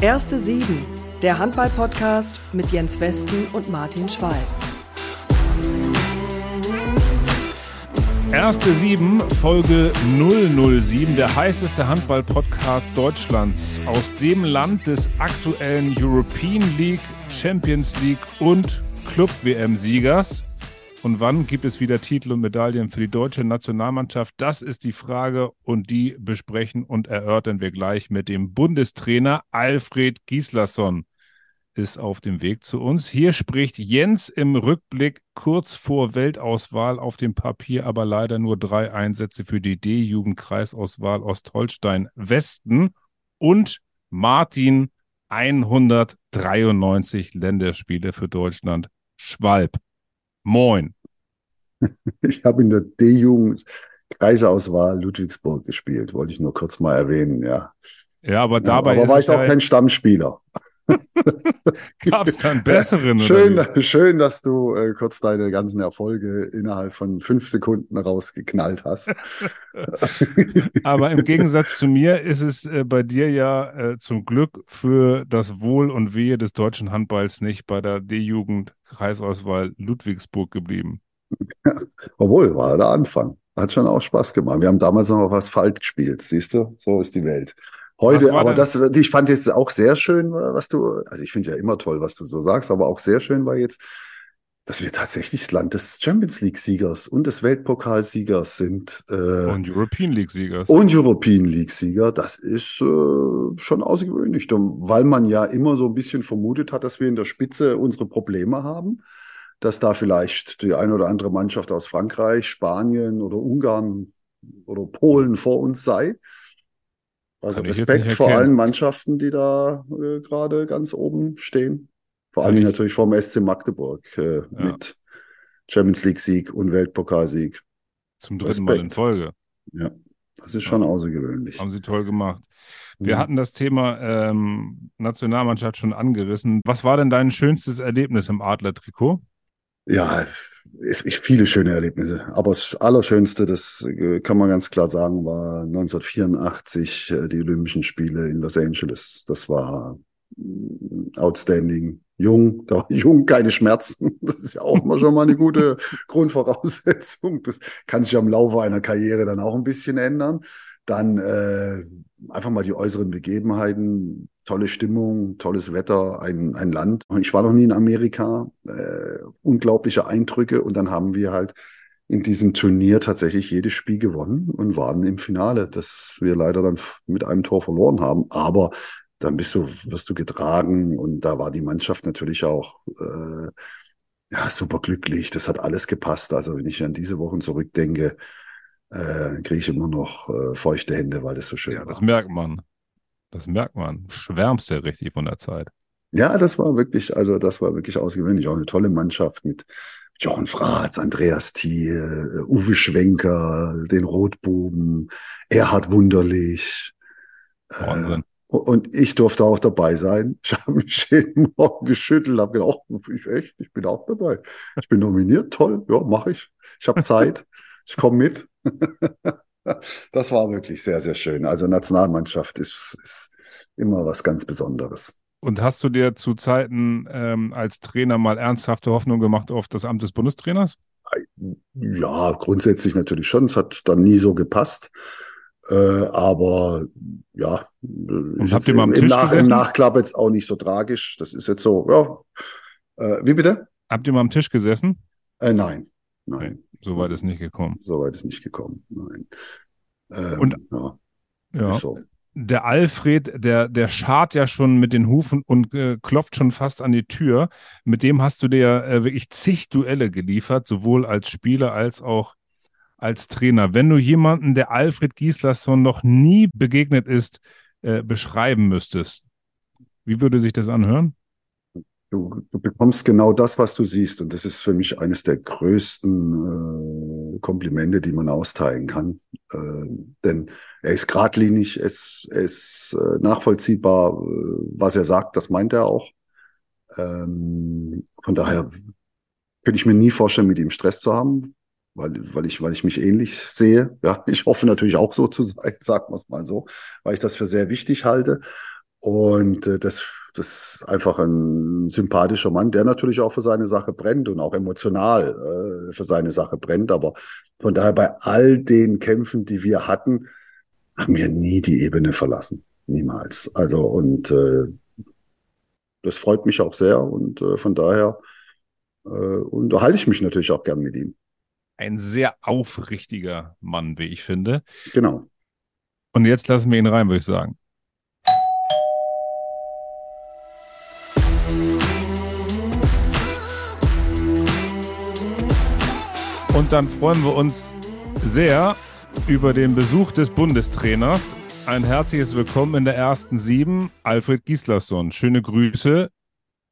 Erste Sieben, der Handball-Podcast mit Jens Westen und Martin Schwalb. Erste Sieben, Folge 007, der heißeste Handball-Podcast Deutschlands aus dem Land des aktuellen European League, Champions League und Club-WM-Siegers. Und wann gibt es wieder Titel und Medaillen für die deutsche Nationalmannschaft? Das ist die Frage und die besprechen und erörtern wir gleich mit dem Bundestrainer Alfred Gislason ist auf dem Weg zu uns. Hier spricht Jens im Rückblick kurz vor Weltauswahl auf dem Papier, aber leider nur drei Einsätze für die D-Jugendkreisauswahl Ostholstein Westen und Martin 193 Länderspiele für Deutschland Schwalb. Moin. Ich habe in der D-Jugend Kreisauswahl Ludwigsburg gespielt, wollte ich nur kurz mal erwähnen, ja. Ja, aber dabei ja, aber war ich auch kein Stammspieler. Gab es dann besseren? schön, schön, dass du äh, kurz deine ganzen Erfolge innerhalb von fünf Sekunden rausgeknallt hast. Aber im Gegensatz zu mir ist es äh, bei dir ja äh, zum Glück für das Wohl und Wehe des deutschen Handballs nicht bei der D-Jugend Kreisauswahl Ludwigsburg geblieben. Obwohl, war der Anfang. Hat schon auch Spaß gemacht. Wir haben damals noch auf Asphalt gespielt, siehst du? So ist die Welt. Heute, aber das, ich fand jetzt auch sehr schön, was du, also ich finde ja immer toll, was du so sagst, aber auch sehr schön war jetzt, dass wir tatsächlich das Land des Champions League-Siegers und des Weltpokalsiegers sind. Äh, und European League-Siegers. Und European League-Sieger. Das ist äh, schon außergewöhnlich, weil man ja immer so ein bisschen vermutet hat, dass wir in der Spitze unsere Probleme haben, dass da vielleicht die eine oder andere Mannschaft aus Frankreich, Spanien oder Ungarn oder Polen vor uns sei. Also Respekt vor allen Mannschaften, die da äh, gerade ganz oben stehen. Vor allem natürlich vom SC Magdeburg äh, ja. mit Champions League Sieg und Weltpokalsieg. Zum dritten Respekt. Mal in Folge. Ja, das ist schon ja. außergewöhnlich. Haben sie toll gemacht. Wir ja. hatten das Thema ähm, Nationalmannschaft schon angerissen. Was war denn dein schönstes Erlebnis im Adler-Trikot? Ja, es ist viele schöne Erlebnisse. Aber das Allerschönste, das äh, kann man ganz klar sagen, war 1984 äh, die Olympischen Spiele in Los Angeles. Das war mm, outstanding. Jung, da war jung, keine Schmerzen. Das ist ja auch mal schon mal eine gute Grundvoraussetzung. Das kann sich am Laufe einer Karriere dann auch ein bisschen ändern. Dann äh, einfach mal die äußeren Begebenheiten, tolle Stimmung, tolles Wetter, ein, ein Land. Ich war noch nie in Amerika, äh, unglaubliche Eindrücke und dann haben wir halt in diesem Turnier tatsächlich jedes Spiel gewonnen und waren im Finale, das wir leider dann mit einem Tor verloren haben. Aber dann bist du, wirst du getragen und da war die Mannschaft natürlich auch äh, ja super glücklich. Das hat alles gepasst. Also wenn ich an diese Wochen zurückdenke, äh, kriege ich immer noch äh, feuchte Hände, weil das so schön ja, war. Das merkt man. Das merkt man. Schwärmst ja richtig von der Zeit. Ja, das war wirklich, also das war wirklich ausgewöhnlich. Auch eine tolle Mannschaft mit Jochen Fratz, Andreas Thiel, Uwe Schwenker, den Rotbuben, Erhard Wunderlich. Äh, Wahnsinn. Äh, und ich durfte auch dabei sein. Ich habe mich jeden Morgen geschüttelt, habe gedacht, ich echt, ich bin auch dabei. Ich bin nominiert, toll, ja, mache ich. Ich habe Zeit, ich komme mit. das war wirklich sehr, sehr schön. Also Nationalmannschaft ist, ist immer was ganz Besonderes. Und hast du dir zu Zeiten ähm, als Trainer mal ernsthafte Hoffnung gemacht auf das Amt des Bundestrainers? Ja, grundsätzlich natürlich schon. Es hat dann nie so gepasst. Äh, aber ja, Und habt ihr mal am im, Tisch Nach gesessen? im Nachklapp jetzt auch nicht so tragisch. Das ist jetzt so, ja. Äh, wie bitte? Habt ihr mal am Tisch gesessen? Äh, nein, nein. So weit ist nicht gekommen. So weit ist nicht gekommen, nein. Ähm, und ja, ja. So. der Alfred, der, der schart ja schon mit den Hufen und äh, klopft schon fast an die Tür. Mit dem hast du dir äh, wirklich zig Duelle geliefert, sowohl als Spieler als auch als Trainer. Wenn du jemanden, der Alfred Gislason noch nie begegnet ist, äh, beschreiben müsstest, wie würde sich das anhören? Du, du bekommst genau das, was du siehst. Und das ist für mich eines der größten äh, Komplimente, die man austeilen kann. Äh, denn er ist geradlinig, er ist, ist äh, nachvollziehbar, äh, was er sagt, das meint er auch. Ähm, von daher könnte ich mir nie vorstellen, mit ihm Stress zu haben, weil, weil, ich, weil ich mich ähnlich sehe. Ja, ich hoffe natürlich auch so zu sein, sagen wir es mal so, weil ich das für sehr wichtig halte. Und äh, das, das ist einfach ein sympathischer Mann, der natürlich auch für seine Sache brennt und auch emotional äh, für seine Sache brennt. Aber von daher bei all den Kämpfen, die wir hatten, haben wir nie die Ebene verlassen. Niemals. Also und äh, das freut mich auch sehr und äh, von daher äh, unterhalte ich mich natürlich auch gern mit ihm. Ein sehr aufrichtiger Mann, wie ich finde. Genau. Und jetzt lassen wir ihn rein, würde ich sagen. Und dann freuen wir uns sehr über den Besuch des Bundestrainers. Ein herzliches Willkommen in der ersten Sieben, Alfred Gislason. Schöne Grüße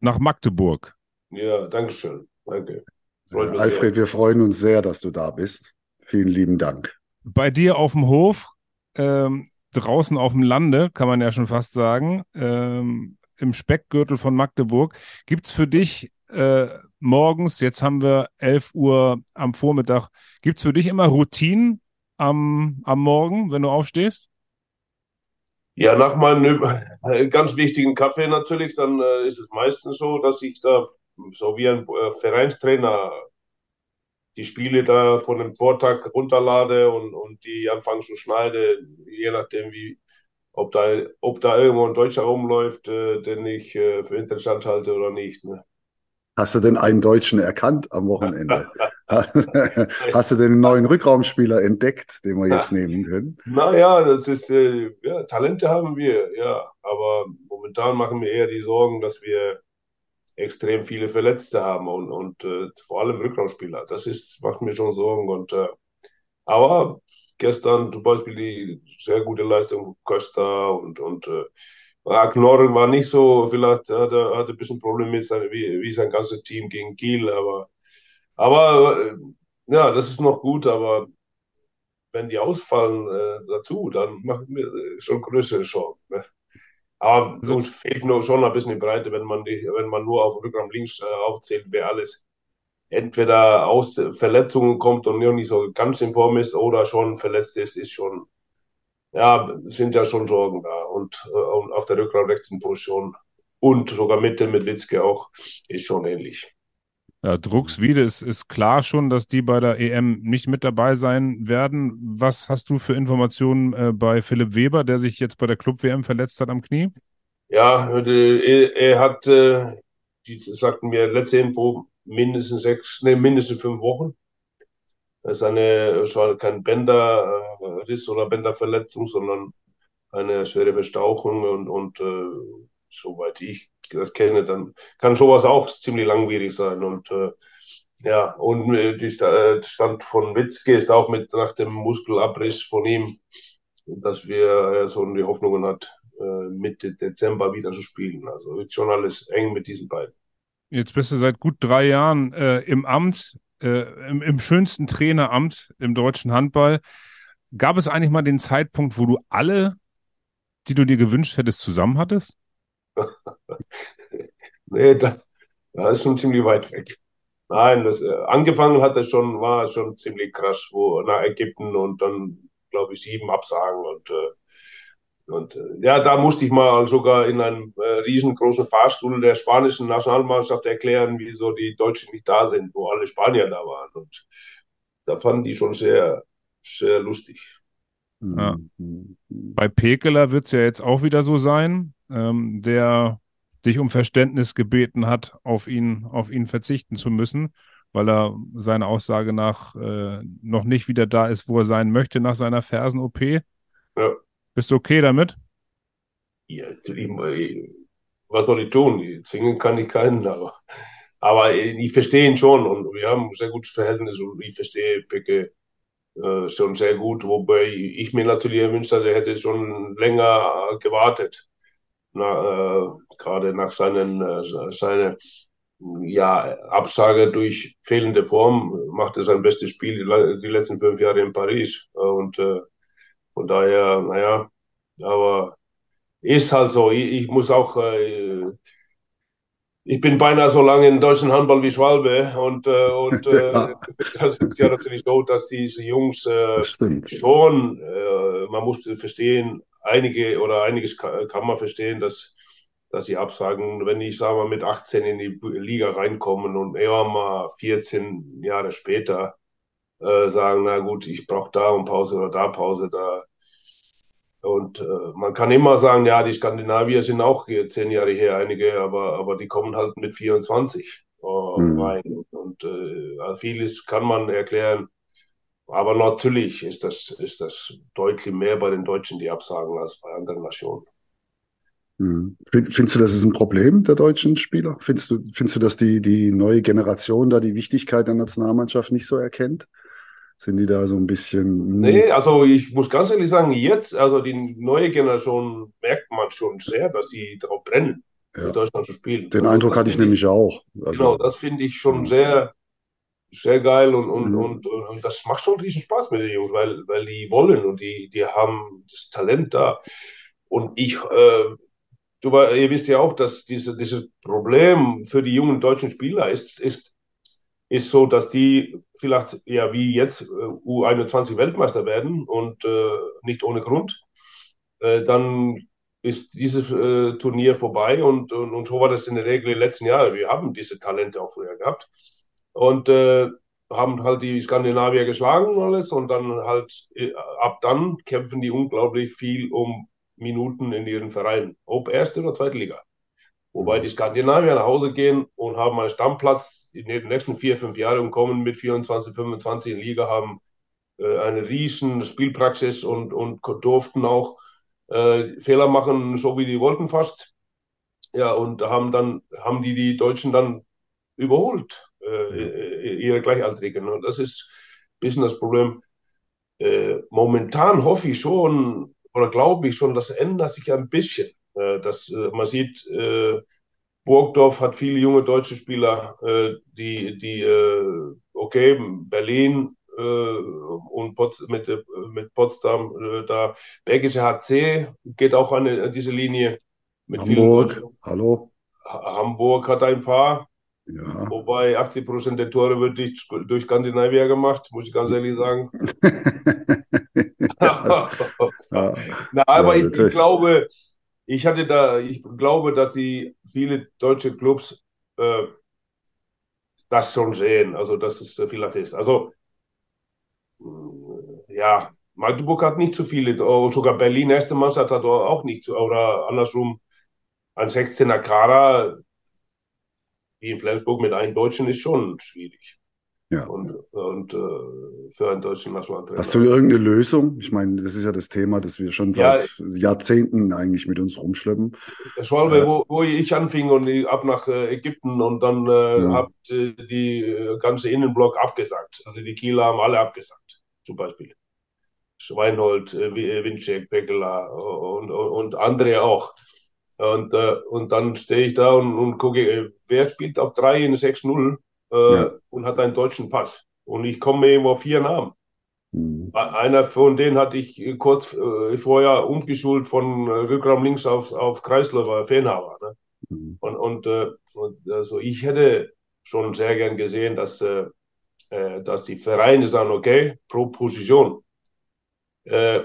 nach Magdeburg. Ja, danke schön. Danke. Äh, Alfred, sehr. wir freuen uns sehr, dass du da bist. Vielen lieben Dank. Bei dir auf dem Hof, ähm, draußen auf dem Lande, kann man ja schon fast sagen, ähm, im Speckgürtel von Magdeburg, gibt es für dich äh, morgens, jetzt haben wir 11 Uhr am Vormittag, gibt es für dich immer Routinen am, am Morgen, wenn du aufstehst? Ja, nach meinem äh, ganz wichtigen Kaffee natürlich, dann äh, ist es meistens so, dass ich da so wie ein äh, Vereinstrainer die Spiele da von dem Vortag runterlade und, und die anfangen zu schneiden, je nachdem wie, ob da, ob da irgendwo ein Deutscher rumläuft, äh, den ich äh, für interessant halte oder nicht. Ne? Hast du denn einen Deutschen erkannt am Wochenende? Hast du denn einen neuen Rückraumspieler entdeckt, den wir jetzt nehmen können? Naja, das ist, äh, ja, Talente haben wir, ja. Aber momentan machen wir eher die Sorgen, dass wir extrem viele Verletzte haben und, und äh, vor allem Rückraumspieler. Das ist, macht mir schon Sorgen. Und, äh, aber gestern zum Beispiel die sehr gute Leistung von Costa und, und äh, Knorren war nicht so, vielleicht hat er, hat er ein bisschen Probleme mit sein, wie, wie sein ganzes Team gegen Kiel, aber, aber äh, ja, das ist noch gut, aber wenn die ausfallen äh, dazu, dann machen wir schon größere Sorgen. Ne? Aber also, uns fehlt nur schon ein bisschen die Breite, wenn man, die, wenn man nur auf Rückraum links äh, aufzählt, wer alles entweder aus Verletzungen kommt und nicht so ganz in Form ist oder schon verletzt ist, ist schon ja, sind ja schon Sorgen da. Und, äh, und auf der rechten Position und sogar Mitte mit Witzke auch ist schon ähnlich. Ja, Druckswiede ist, ist klar schon, dass die bei der EM nicht mit dabei sein werden. Was hast du für Informationen äh, bei Philipp Weber, der sich jetzt bei der Club-WM verletzt hat am Knie? Ja, er, er hat, äh, die sagten mir letzte Info, mindestens sechs, nee, mindestens fünf Wochen. Das ist eine, es war kein Bänderriss oder Bänderverletzung, sondern eine schwere Verstauchung und, und äh, soweit ich das kenne, dann kann sowas auch ziemlich langwierig sein. Und äh, ja, und äh, die äh, Stand von Witzke ist auch mit nach dem Muskelabriss von ihm, dass wir äh, so die Hoffnungen hat, äh, Mitte Dezember wieder zu spielen. Also wird schon alles eng mit diesen beiden. Jetzt bist du seit gut drei Jahren äh, im Amt äh, im, im schönsten Traineramt im deutschen Handball. Gab es eigentlich mal den Zeitpunkt, wo du alle, die du dir gewünscht hättest, zusammen hattest? nee, das, das ist schon ziemlich weit weg. Nein, das, äh, angefangen hat es schon, war schon ziemlich krass, wo nach Ägypten und dann, glaube ich, sieben Absagen und äh, und äh, ja, da musste ich mal sogar in einem äh, riesengroßen Fahrstuhl der spanischen Nationalmannschaft erklären, wieso die Deutschen nicht da sind, wo alle Spanier da waren. Und da fanden die schon sehr, sehr lustig. Ja. Bei Pekeler wird es ja jetzt auch wieder so sein, ähm, der dich um Verständnis gebeten hat, auf ihn, auf ihn verzichten zu müssen, weil er seiner Aussage nach äh, noch nicht wieder da ist, wo er sein möchte nach seiner Fersen-OP. Bist du okay damit? Ja, was soll ich tun? Zwingen kann ich keinen, aber, aber ich verstehe ihn schon und wir haben ein sehr gutes Verhältnis und ich verstehe Pecke äh, schon sehr gut, wobei ich mir natürlich gewünscht hätte, er hätte schon länger gewartet. Na, äh, gerade nach seinen, äh, seiner ja, Absage durch fehlende Form macht er sein bestes Spiel die, die letzten fünf Jahre in Paris. Und äh, von daher, naja, aber ist halt so. Ich, ich muss auch, äh, ich bin beinahe so lange in deutschen Handball wie Schwalbe und, äh, und äh, ja. das ist ja natürlich so, dass diese Jungs äh, schon, äh, man muss verstehen, einige oder einiges kann, kann man verstehen, dass, dass sie absagen, wenn ich, sage mal, mit 18 in die Liga reinkommen und eher mal 14 Jahre später äh, sagen, na gut, ich brauche da und Pause oder da Pause, da. Und äh, man kann immer sagen, ja, die Skandinavier sind auch zehn Jahre her, einige, aber, aber die kommen halt mit 24 äh, mhm. rein. Und äh, also vieles kann man erklären. Aber natürlich ist das, ist das deutlich mehr bei den Deutschen, die absagen, als bei anderen Nationen. Mhm. Findest du, das ist ein Problem der deutschen Spieler? Findest du, findest du, dass die, die neue Generation da die Wichtigkeit der Nationalmannschaft nicht so erkennt? Sind die da so ein bisschen. Nee, also ich muss ganz ehrlich sagen, jetzt, also die neue Generation merkt man schon sehr, dass sie darauf brennen, ja. in Deutschland zu spielen. Den also Eindruck hatte ich nämlich auch. Also, genau, das finde ich schon ja. sehr, sehr geil und, und, mhm. und, und, und, das macht schon riesen Spaß mit den Jungs, weil, weil die wollen und die, die haben das Talent da. Und ich, äh, du, ihr wisst ja auch, dass diese, dieses Problem für die jungen deutschen Spieler ist, ist ist so, dass die vielleicht ja wie jetzt äh, U21 Weltmeister werden und äh, nicht ohne Grund. Äh, dann ist dieses äh, Turnier vorbei und, und, und, so war das in der Regel in den letzten Jahren. Wir haben diese Talente auch früher gehabt und äh, haben halt die Skandinavier geschlagen und alles und dann halt äh, ab dann kämpfen die unglaublich viel um Minuten in ihren Vereinen, ob erste oder zweite Liga. Wobei die Skandinavier nach Hause gehen und haben einen Stammplatz in den nächsten vier, fünf Jahren und kommen mit 24, 25 in Liga, haben äh, eine riesen Spielpraxis und, und durften auch äh, Fehler machen, so wie die wollten fast. Ja, und haben dann, haben die die Deutschen dann überholt, äh, ihre Gleichaltrigen. Und das ist ein bisschen das Problem. Äh, momentan hoffe ich schon, oder glaube ich schon, das ändert sich ein bisschen. Äh, das, äh, man sieht, äh, Burgdorf hat viele junge deutsche Spieler, die, die okay, Berlin und Pots mit, mit Potsdam da. Bergische HC geht auch an diese Linie. Mit Hamburg, hallo. Hamburg hat ein paar. Ja. Wobei 80 Prozent der Tore wird durch, durch Skandinavier gemacht, muss ich ganz ehrlich sagen. ja. Na, aber ja, ich, ich, glaube, ich hatte da, ich glaube, dass die viele deutsche Clubs äh, das schon sehen, also dass es vielleicht ist. Also äh, ja, Magdeburg hat nicht zu viele, und sogar Berlin, erste Mannschaft hat auch nicht zu, oder andersrum, ein 16er Kader wie in Flensburg mit einem Deutschen ist schon schwierig. Ja. Und, und äh, für einen deutschen Nationaltrainer. Hast du irgendeine Lösung? Ich meine, das ist ja das Thema, das wir schon seit ja, Jahrzehnten eigentlich mit uns rumschleppen. Das war, äh, wo, wo ich anfing und ich ab nach äh, Ägypten und dann äh, ja. hat äh, die äh, ganze Innenblock abgesagt. Also die Kieler haben alle abgesagt, zum Beispiel. Schweinhold, Winczek, Pekela und, und, und andere auch. Und, und dann stehe ich da und, und gucke, wer spielt auf 3 in 6-0 äh, ja. und hat einen deutschen Pass. Und ich komme irgendwo auf vier Namen. Mhm. Einer von denen hatte ich kurz äh, vorher umgeschult von äh, Rückraum links auf, auf Kreisläufer, Fenhaber. Ne? Mhm. Und, und, äh, und also ich hätte schon sehr gern gesehen, dass, äh, äh dass die Vereine sagen, okay, pro Position. Äh,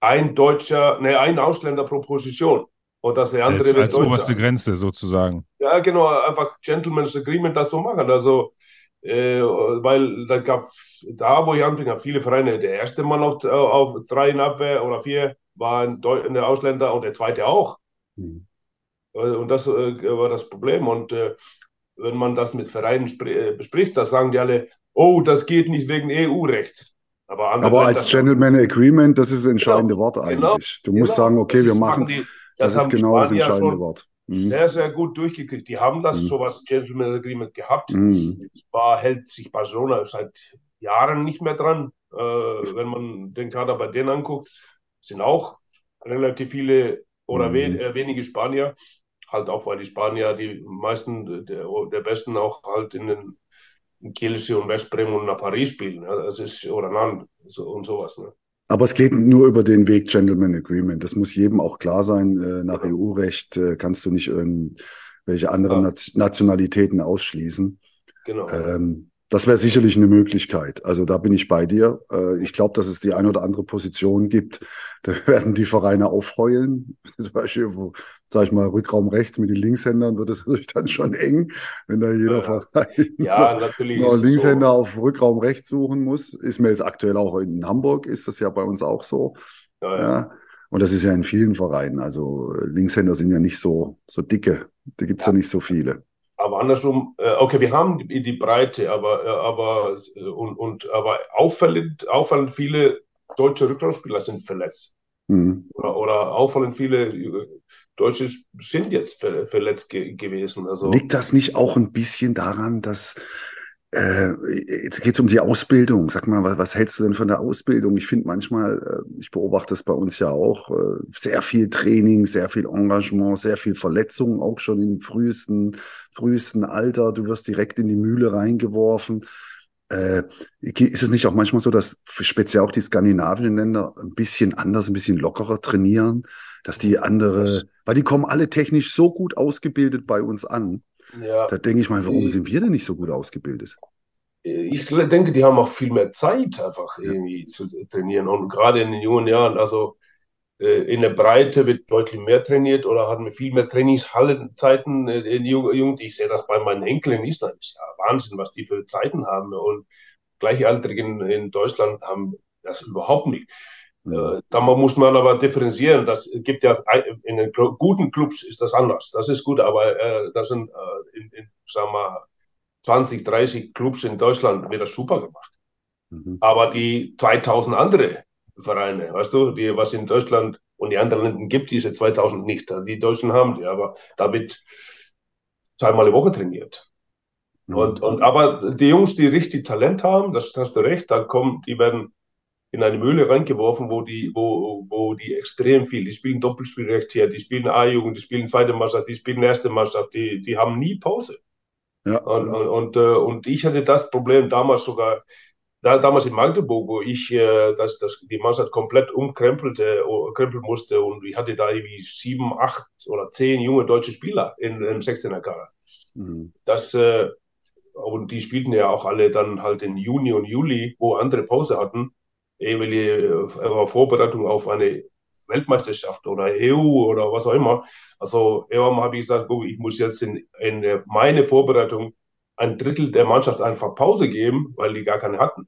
ein Deutscher, ne, ein Ausländer pro Position. Und dass der andere als, als oberste Grenze sozusagen. Ja, genau, einfach Gentleman's Agreement das so machen. Also, äh, weil da gab da, wo ich anfing, viele Vereine. Der erste Mann auf, auf drei in Abwehr oder vier war ein, ein Ausländer und der zweite auch. Mhm. Und das äh, war das Problem. Und äh, wenn man das mit Vereinen äh, bespricht, da sagen die alle, oh, das geht nicht wegen EU-Recht. Aber, Aber als Gentleman Agreement, das ist das entscheidende genau, Wort eigentlich. Genau, du musst genau, sagen, okay, wir machen. Die, das, das ist genau Spanier das entscheidende Wort. Mhm. Sehr, sehr gut durchgekriegt. Die haben das, mhm. sowas Gentleman Agreement gehabt. Mhm. Zwar hält sich Barcelona seit Jahren nicht mehr dran. Äh, wenn man den Kader bei denen anguckt, sind auch relativ viele oder mhm. we äh, wenige Spanier. Halt auch, weil die Spanier die meisten der, der Besten auch halt in den in Kielce und Westbrem und nach Paris spielen. Ja, das ist, oder Nantes so, und sowas. Ne? Aber es geht nur über den Weg Gentleman Agreement. Das muss jedem auch klar sein. Äh, nach EU-Recht äh, kannst du nicht irgendwelche anderen ja. Nationalitäten ausschließen. Genau. Ähm, Das wäre sicherlich eine Möglichkeit. Also da bin ich bei dir. Äh, ich glaube, dass es die eine oder andere Position gibt. Da werden die Vereine aufheulen. Zum Beispiel, wo, sag ich mal, Rückraum rechts mit den Linkshändern wird es natürlich dann schon eng, wenn da jeder ja, Verein ja, natürlich noch Linkshänder so. auf Rückraum rechts suchen muss. Ist mir jetzt aktuell auch in Hamburg, ist das ja bei uns auch so. Ja, ja. ja. Und das ist ja in vielen Vereinen. Also Linkshänder sind ja nicht so, so dicke. Da gibt's ja. ja nicht so viele aber andersrum, äh, okay, wir haben die, die Breite, aber, äh, aber, äh, und, und, aber auffallend, auffallend viele deutsche Rückraumspieler sind verletzt. Mhm. Oder, oder auffallend viele Deutsche sind jetzt verletzt ge gewesen. Also, Liegt das nicht auch ein bisschen daran, dass äh, jetzt geht es um die Ausbildung. Sag mal, was, was, hältst du denn von der Ausbildung? Ich finde manchmal, äh, ich beobachte es bei uns ja auch, äh, sehr viel Training, sehr viel Engagement, sehr viel Verletzungen, auch schon im frühesten, frühesten Alter. Du wirst direkt in die Mühle reingeworfen. Äh, ist es nicht auch manchmal so, dass speziell auch die skandinavischen Länder ein bisschen anders, ein bisschen lockerer trainieren, dass die andere, weil die kommen alle technisch so gut ausgebildet bei uns an ja. Da denke ich mal, warum sind wir denn nicht so gut ausgebildet? Ich denke, die haben auch viel mehr Zeit, einfach ja. irgendwie zu trainieren. Und gerade in den jungen Jahren, also äh, in der Breite wird deutlich mehr trainiert oder haben wir viel mehr Trainingshallenzeiten äh, in Jugend. Ich sehe das bei meinen Enkeln in Island. Das ist ja Wahnsinn, was die für Zeiten haben. Und Gleichaltrigen in Deutschland haben das überhaupt nicht. Äh, da muss man aber differenzieren. Das gibt ja in den guten Clubs ist das anders. Das ist gut, aber äh, das sind äh, in, in sagen wir 20, 30 Clubs in Deutschland wird das super gemacht. Mhm. Aber die 2000 andere Vereine, weißt du, die was in Deutschland und die anderen Länder gibt diese 2000 nicht. Die Deutschen haben die, aber da wird zweimal die Woche trainiert. Mhm. Und, und aber die Jungs, die richtig Talent haben, das hast du recht, da kommen, die werden in eine Mühle reingeworfen, wo die, wo, wo die extrem viel, die spielen Doppelspielrecht hier, die spielen A-Jugend, die spielen zweite Mannschaft, die spielen erste Mannschaft, die, die haben nie Pause. Ja. Und, und, und, äh, und ich hatte das Problem damals sogar, da, damals in Magdeburg, wo ich äh, das, das, die Mannschaft komplett umkrempelte, uh, krempeln musste und ich hatte da irgendwie sieben, acht oder zehn junge deutsche Spieler in, im 16er Kader. Mhm. Das, äh, und die spielten ja auch alle dann halt in Juni und Juli, wo andere Pause hatten jeweilige Vorbereitung auf eine Weltmeisterschaft oder EU oder was auch immer. Also irgendwann habe ich gesagt, guck, ich muss jetzt in, in meine Vorbereitung ein Drittel der Mannschaft einfach Pause geben, weil die gar keine hatten.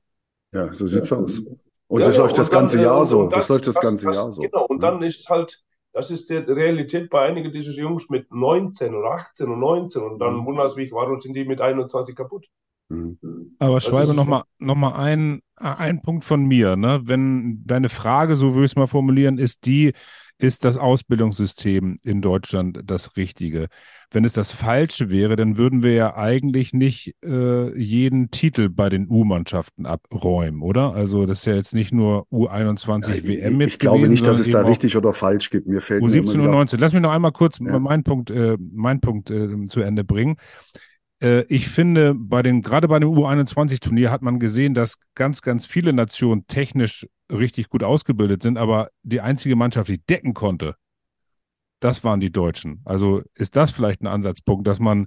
Ja, so sieht's ja. aus. Und ja, das ja, läuft das ganze dann, Jahr so. Das, das, läuft das, das ganze das, Jahr so. Genau, und dann ist halt, das ist die Realität bei einigen dieser Jungs mit 19 oder 18 und 19 und dann mhm. wundert mich, warum sind die mit 21 kaputt? Mhm. Aber Schwalbe, nochmal noch mal ein, ein Punkt von mir. Ne? Wenn deine Frage, so würde ich es mal formulieren, ist die, ist das Ausbildungssystem in Deutschland das Richtige? Wenn es das Falsche wäre, dann würden wir ja eigentlich nicht äh, jeden Titel bei den U-Mannschaften abräumen, oder? Also das ist ja jetzt nicht nur U21 ja, WM jetzt Ich glaube gewesen, nicht, dass es da richtig oder falsch gibt. Mir fällt U17 und 19. Lass mich noch einmal kurz ja. meinen Punkt, äh, meinen Punkt äh, zu Ende bringen. Äh, ich finde, bei den, gerade bei dem U21-Turnier hat man gesehen, dass ganz, ganz viele Nationen technisch richtig gut ausgebildet sind, aber die einzige Mannschaft, die decken konnte, das waren die Deutschen. Also ist das vielleicht ein Ansatzpunkt, dass man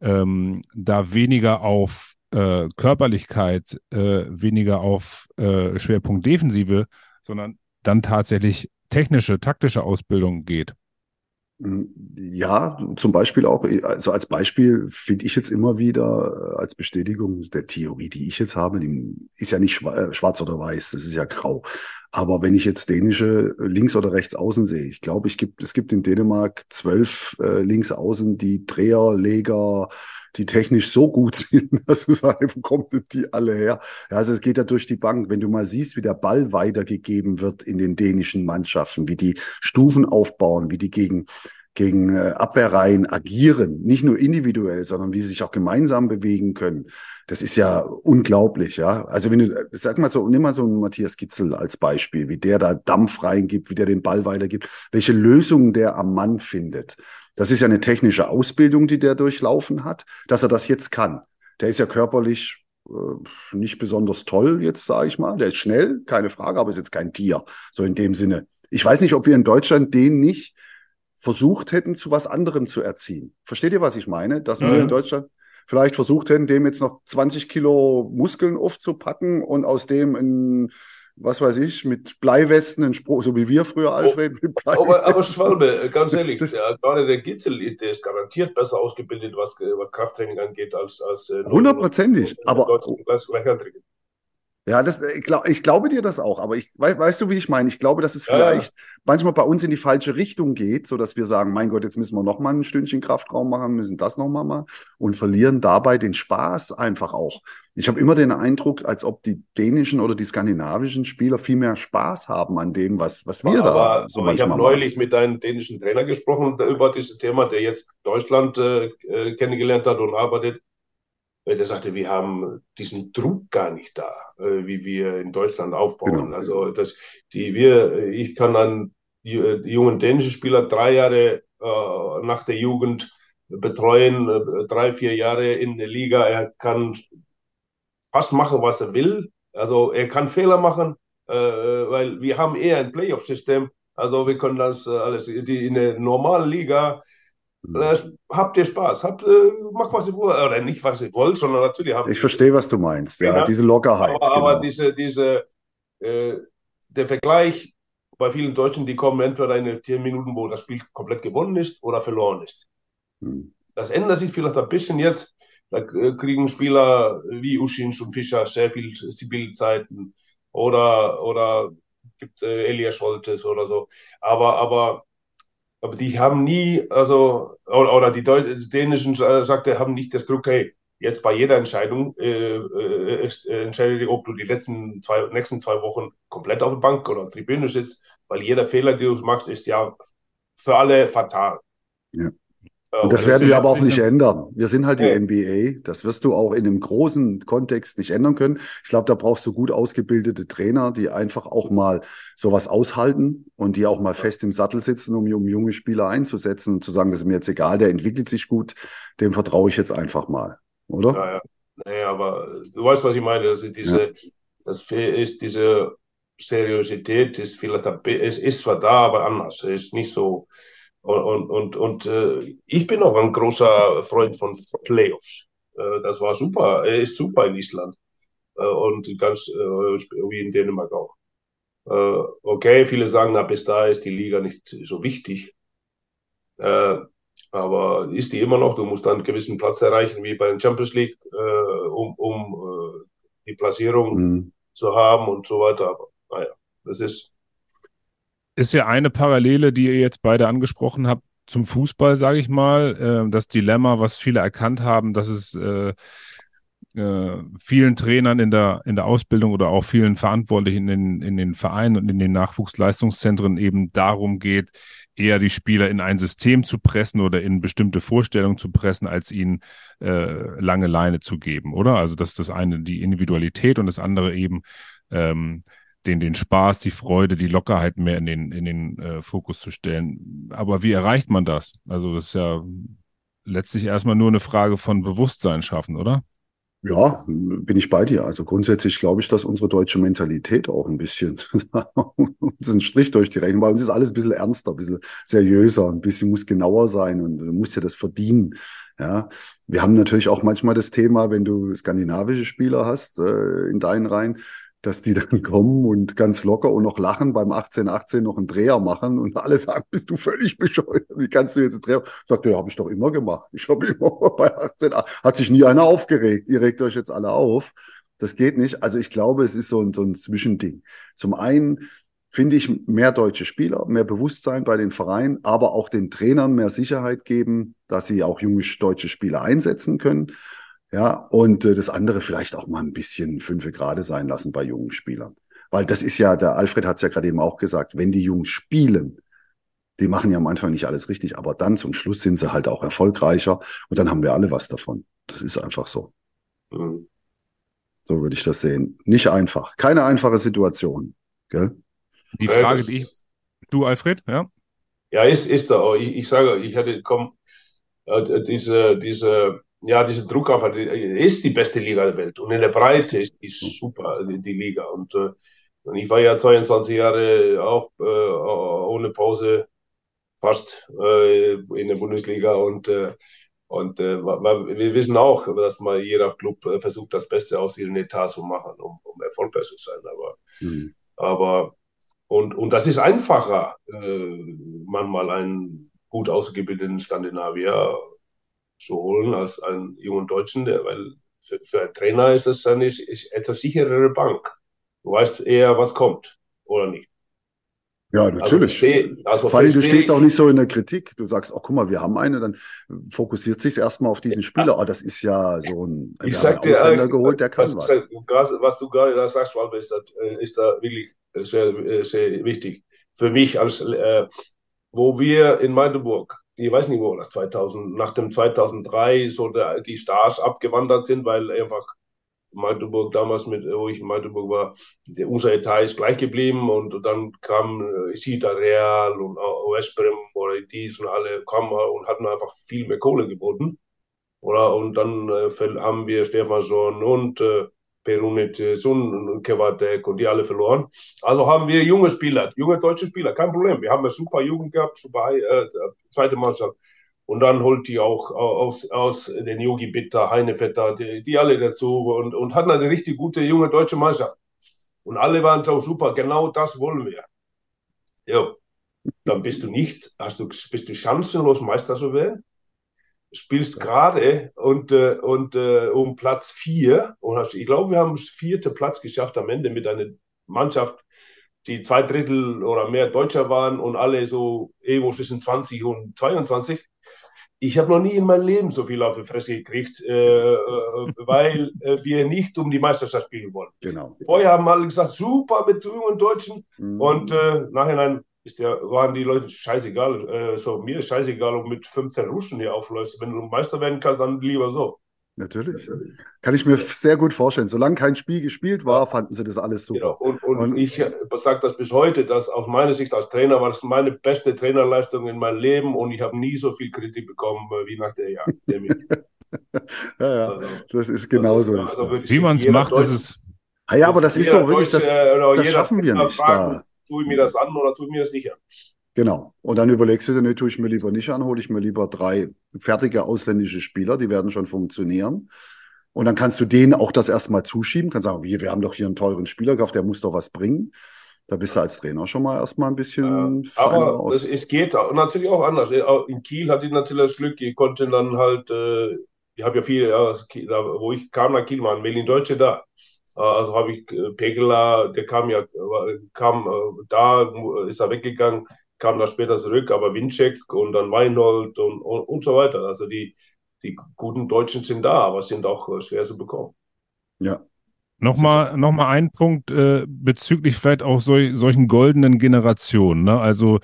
ähm, da weniger auf äh, Körperlichkeit, äh, weniger auf äh, Schwerpunkt Defensive, sondern dann tatsächlich technische, taktische Ausbildung geht? Ja, zum Beispiel auch, also als Beispiel finde ich jetzt immer wieder äh, als Bestätigung der Theorie, die ich jetzt habe, die ist ja nicht äh, schwarz oder weiß, das ist ja grau. Aber wenn ich jetzt dänische links oder rechts außen sehe, ich glaube, ich gibt, es gibt in Dänemark zwölf äh, links außen, die Dreher, Leger, die technisch so gut sind, dass du sagst, wo kommen die alle her? Ja, also es geht ja durch die Bank. Wenn du mal siehst, wie der Ball weitergegeben wird in den dänischen Mannschaften, wie die Stufen aufbauen, wie die gegen gegen äh, Abwehrreihen agieren, nicht nur individuell, sondern wie sie sich auch gemeinsam bewegen können. Das ist ja unglaublich, ja. Also wenn du, sag mal so, nimm mal so einen Matthias Gitzel als Beispiel, wie der da Dampf reingibt, wie der den Ball weitergibt, welche Lösungen der am Mann findet. Das ist ja eine technische Ausbildung, die der durchlaufen hat, dass er das jetzt kann. Der ist ja körperlich äh, nicht besonders toll, jetzt sage ich mal. Der ist schnell, keine Frage, aber ist jetzt kein Tier, so in dem Sinne. Ich weiß nicht, ob wir in Deutschland den nicht versucht hätten, zu was anderem zu erziehen. Versteht ihr, was ich meine? Dass mhm. wir in Deutschland, vielleicht versucht hätten, dem jetzt noch 20 Kilo Muskeln aufzupacken und aus dem ein was weiß ich, mit Bleiwesten, ein Spruch, so wie wir früher, Alfred, oh, mit Aber, aber Schwalbe, ganz ehrlich, der, gerade der Gitzel, der ist garantiert besser ausgebildet, was, was Krafttraining angeht, als. als äh, Hundertprozentig, aber. Ja, das, ich, glaub, ich glaube dir das auch, aber ich weißt du, wie ich meine? Ich glaube, dass es vielleicht ja. manchmal bei uns in die falsche Richtung geht, so dass wir sagen, mein Gott, jetzt müssen wir noch mal ein Stündchen Kraftraum machen, müssen das noch mal mal und verlieren dabei den Spaß einfach auch. Ich habe immer den Eindruck, als ob die dänischen oder die skandinavischen Spieler viel mehr Spaß haben an dem, was, was wir aber, da so aber Ich habe neulich mit einem dänischen Trainer gesprochen über dieses Thema, der jetzt Deutschland äh, äh kennengelernt hat und arbeitet der sagte, wir haben diesen Druck gar nicht da, äh, wie wir in Deutschland aufbauen. Genau. Also das, die wir, ich kann die, die jungen dänischen Spieler drei Jahre äh, nach der Jugend betreuen, äh, drei, vier Jahre in der Liga. Er kann fast machen, was er will. Also er kann Fehler machen, äh, weil wir haben eher ein Playoff-System. Also wir können das äh, alles die, in der normalen Liga äh, habt ihr Spaß, habt, äh, macht was ihr wollt, oder nicht was ihr wollt, sondern natürlich habt Ich verstehe, was du meinst, ja, genau. diese Lockerheit. Aber, genau. aber diese, diese, äh, der Vergleich bei vielen Deutschen, die kommen entweder in 10 Minuten, wo das Spiel komplett gewonnen ist oder verloren ist. Hm. Das ändert sich vielleicht ein bisschen jetzt. Da äh, kriegen Spieler wie Uschins und Fischer sehr viel Spielzeiten oder, oder gibt äh, Elias Scholtes oder so. Aber, aber aber die haben nie, also, oder, oder die, die dänischen äh, sagte, haben nicht das Druck, hey, jetzt bei jeder Entscheidung äh, äh, äh entscheide dich, ob du die letzten zwei, nächsten zwei Wochen komplett auf der Bank oder der Tribüne sitzt, weil jeder Fehler, den du machst, ist ja für alle fatal. Ja. Und das, werden wir aber auch nicht ändern. Wir sind halt die ja. NBA. Das wirst du auch in einem großen Kontext nicht ändern können. Ich glaube, da brauchst du gut ausgebildete Trainer, die einfach auch mal sowas aushalten und die auch mal fest im Sattel sitzen, um, um junge Spieler einzusetzen und zu sagen, das ist mir jetzt egal, der entwickelt sich gut, dem vertraue ich jetzt einfach mal, oder? Ja, ja. Nee, aber du weißt, was ich meine. Das ist diese, ja. das ist diese Seriosität ist vielleicht, es ist zwar da, aber anders. Es ist nicht so, und, und, und äh, ich bin auch ein großer Freund von Playoffs. Äh, das war super. Er ist super in Island. Äh, und ganz äh, wie in Dänemark auch. Äh, okay, viele sagen, na, bis da ist die Liga nicht so wichtig. Äh, aber ist die immer noch? Du musst dann einen gewissen Platz erreichen, wie bei den Champions League, um, um die Platzierung mhm. zu haben und so weiter. Aber naja, das ist ist ja eine Parallele, die ihr jetzt beide angesprochen habt zum Fußball, sage ich mal. Äh, das Dilemma, was viele erkannt haben, dass es äh, äh, vielen Trainern in der, in der Ausbildung oder auch vielen Verantwortlichen in, in den Vereinen und in den Nachwuchsleistungszentren eben darum geht, eher die Spieler in ein System zu pressen oder in bestimmte Vorstellungen zu pressen, als ihnen äh, lange Leine zu geben, oder? Also das ist das eine die Individualität und das andere eben ähm, den, den Spaß, die Freude, die Lockerheit mehr in den, in den äh, Fokus zu stellen. Aber wie erreicht man das? Also das ist ja letztlich erstmal nur eine Frage von Bewusstsein schaffen, oder? Ja, bin ich bei dir. Also grundsätzlich glaube ich, dass unsere deutsche Mentalität auch ein bisschen uns einen Strich durch die Rechnung. Bei uns ist alles ein bisschen ernster, ein bisschen seriöser, ein bisschen muss genauer sein und du musst ja das verdienen. Ja, wir haben natürlich auch manchmal das Thema, wenn du skandinavische Spieler hast äh, in deinen Reihen, dass die dann kommen und ganz locker und noch lachen beim 1818 noch einen Dreher machen und alle sagen, bist du völlig bescheuert? Wie kannst du jetzt einen Dreher? Sagt er, ja, habe ich doch immer gemacht. Ich habe immer bei 18, hat sich nie einer aufgeregt. Ihr regt euch jetzt alle auf. Das geht nicht. Also ich glaube, es ist so ein, so ein Zwischending. Zum einen finde ich mehr deutsche Spieler, mehr Bewusstsein bei den Vereinen, aber auch den Trainern mehr Sicherheit geben, dass sie auch junge deutsche Spieler einsetzen können. Ja, und äh, das andere vielleicht auch mal ein bisschen fünfe gerade sein lassen bei jungen Spielern. Weil das ist ja, der Alfred hat es ja gerade eben auch gesagt, wenn die Jungs spielen, die machen ja am Anfang nicht alles richtig, aber dann zum Schluss sind sie halt auch erfolgreicher und dann haben wir alle was davon. Das ist einfach so. Mhm. So würde ich das sehen. Nicht einfach. Keine einfache Situation. Gell? Die Frage, die ich. Du, Alfred, ja? Ja, ist, ist da. Ich, ich sage, ich hatte, komm, äh, diese, diese ja, diese Druck auf, ist die beste Liga der Welt und in der Breite ist die super, die, die Liga. Und, äh, und ich war ja 22 Jahre auch äh, ohne Pause fast äh, in der Bundesliga und, äh, Und äh, wir wissen auch, dass mal jeder Club äh, versucht, das Beste aus ihrem Etat zu machen, um, um erfolgreich zu sein. Aber, mhm. aber und, und das ist einfacher, äh, manchmal einen gut ausgebildeten Skandinavier zu holen als einen jungen Deutschen, der, weil für, für einen Trainer ist das eine ist etwas sicherere Bank. Du weißt eher, was kommt oder nicht. Ja, also natürlich. Also, also Vor allem, du stehst auch nicht so in der Kritik. Du sagst, oh, guck mal, wir haben eine, dann fokussiert sich erstmal auf diesen Spieler. Oh, das ist ja so ein, ich sag dir, Ausländer äh, geholt, der kann was. Was, was du gerade da sagst, Walter, ist, äh, ist da wirklich sehr, äh, sehr wichtig. Für mich als, äh, wo wir in Magdeburg, ich weiß nicht wo, das 2000, nach dem 2003 so der, die Stars abgewandert sind, weil einfach Magdeburg damals, mit, wo ich in Magdeburg war, der, unser Etat ist gleich geblieben und dann kam äh, Sita Real und Westbrem oder dies und alle kamen und hatten einfach viel mehr Kohle geboten. Oder, und dann äh, haben wir Stefansson und äh, Perunit, äh, Sun, Kevatek und die alle verloren. Also haben wir junge Spieler, junge deutsche Spieler, kein Problem. Wir haben eine super Jugend gehabt, super äh, zweite Mannschaft. Und dann holt die auch aus, aus den Yogi Bitter, Heinevetter, die, die alle dazu und, und hatten eine richtig gute junge deutsche Mannschaft. Und alle waren auch super, genau das wollen wir. Ja, dann bist du nicht, hast du, bist du chancenlos Meister zu werden, spielst gerade und, äh, und äh, um Platz vier und hast, ich glaube, wir haben vierte Platz geschafft am Ende mit einer Mannschaft, die zwei Drittel oder mehr Deutscher waren und alle so irgendwo zwischen 20 und 22 ich habe noch nie in meinem Leben so viel auf die Fresse gekriegt, äh, äh, weil äh, wir nicht um die Meisterschaft spielen wollen. Genau. Vorher haben alle gesagt, super mit jungen Deutschen. Mhm. Und äh, nachhinein ist der, waren die Leute scheißegal. Äh, so, mir ist scheißegal, ob mit 15 Russen hier aufläufst. Wenn du Meister werden kannst, dann lieber so. Natürlich. Kann ich mir sehr gut vorstellen. Solange kein Spiel gespielt war, fanden sie das alles super. Genau. Und, und, und, ich sage das bis heute, dass aus meiner Sicht als Trainer war das meine beste Trainerleistung in meinem Leben und ich habe nie so viel Kritik bekommen äh, wie nach der Jahr. ja, ja, also, das ist genauso. Also, also wie man es macht, ist es. Ah, ja, aber das ist so wirklich, das, das schaffen wir nicht. Fragen, da. Tue ich mir das an oder tue ich mir das nicht an? Genau. Und dann überlegst du dir, ne, tue ich mir lieber nicht an, hole ich mir lieber drei fertige ausländische Spieler, die werden schon funktionieren. Und dann kannst du denen auch das erstmal zuschieben, kannst sagen, wir, wir haben doch hier einen teuren Spieler gekauft, der muss doch was bringen. Da bist du als Trainer schon mal erstmal ein bisschen ja, Aber aus. es geht natürlich auch anders. In Kiel hatte ich natürlich das Glück, ich konnte dann halt, äh, ich habe ja viele, ja, wo ich kam nach Kiel, waren Berlin Deutsche da. Äh, also habe ich äh, Pegela, der kam ja, kam da, ist er weggegangen kam da später zurück, aber Winczek und dann Weinhold und, und, und so weiter. Also die, die guten Deutschen sind da, aber sind auch äh, schwer zu bekommen. Ja. Nochmal, noch mal ein Punkt äh, bezüglich vielleicht auch sol solchen goldenen Generationen. Ne? Also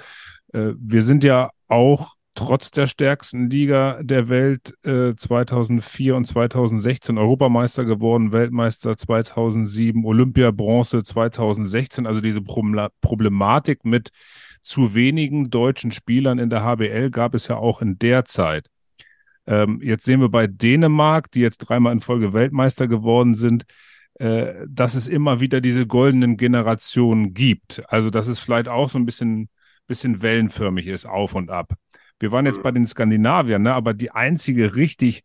äh, wir sind ja auch trotz der stärksten Liga der Welt äh, 2004 und 2016 Europameister geworden, Weltmeister 2007, Olympia Bronze 2016. Also diese Problematik mit zu wenigen deutschen Spielern in der HBL gab es ja auch in der Zeit. Ähm, jetzt sehen wir bei Dänemark, die jetzt dreimal in Folge Weltmeister geworden sind, äh, dass es immer wieder diese goldenen Generationen gibt. Also dass es vielleicht auch so ein bisschen, bisschen wellenförmig ist, auf und ab. Wir waren jetzt mhm. bei den Skandinaviern, ne? aber die einzige richtig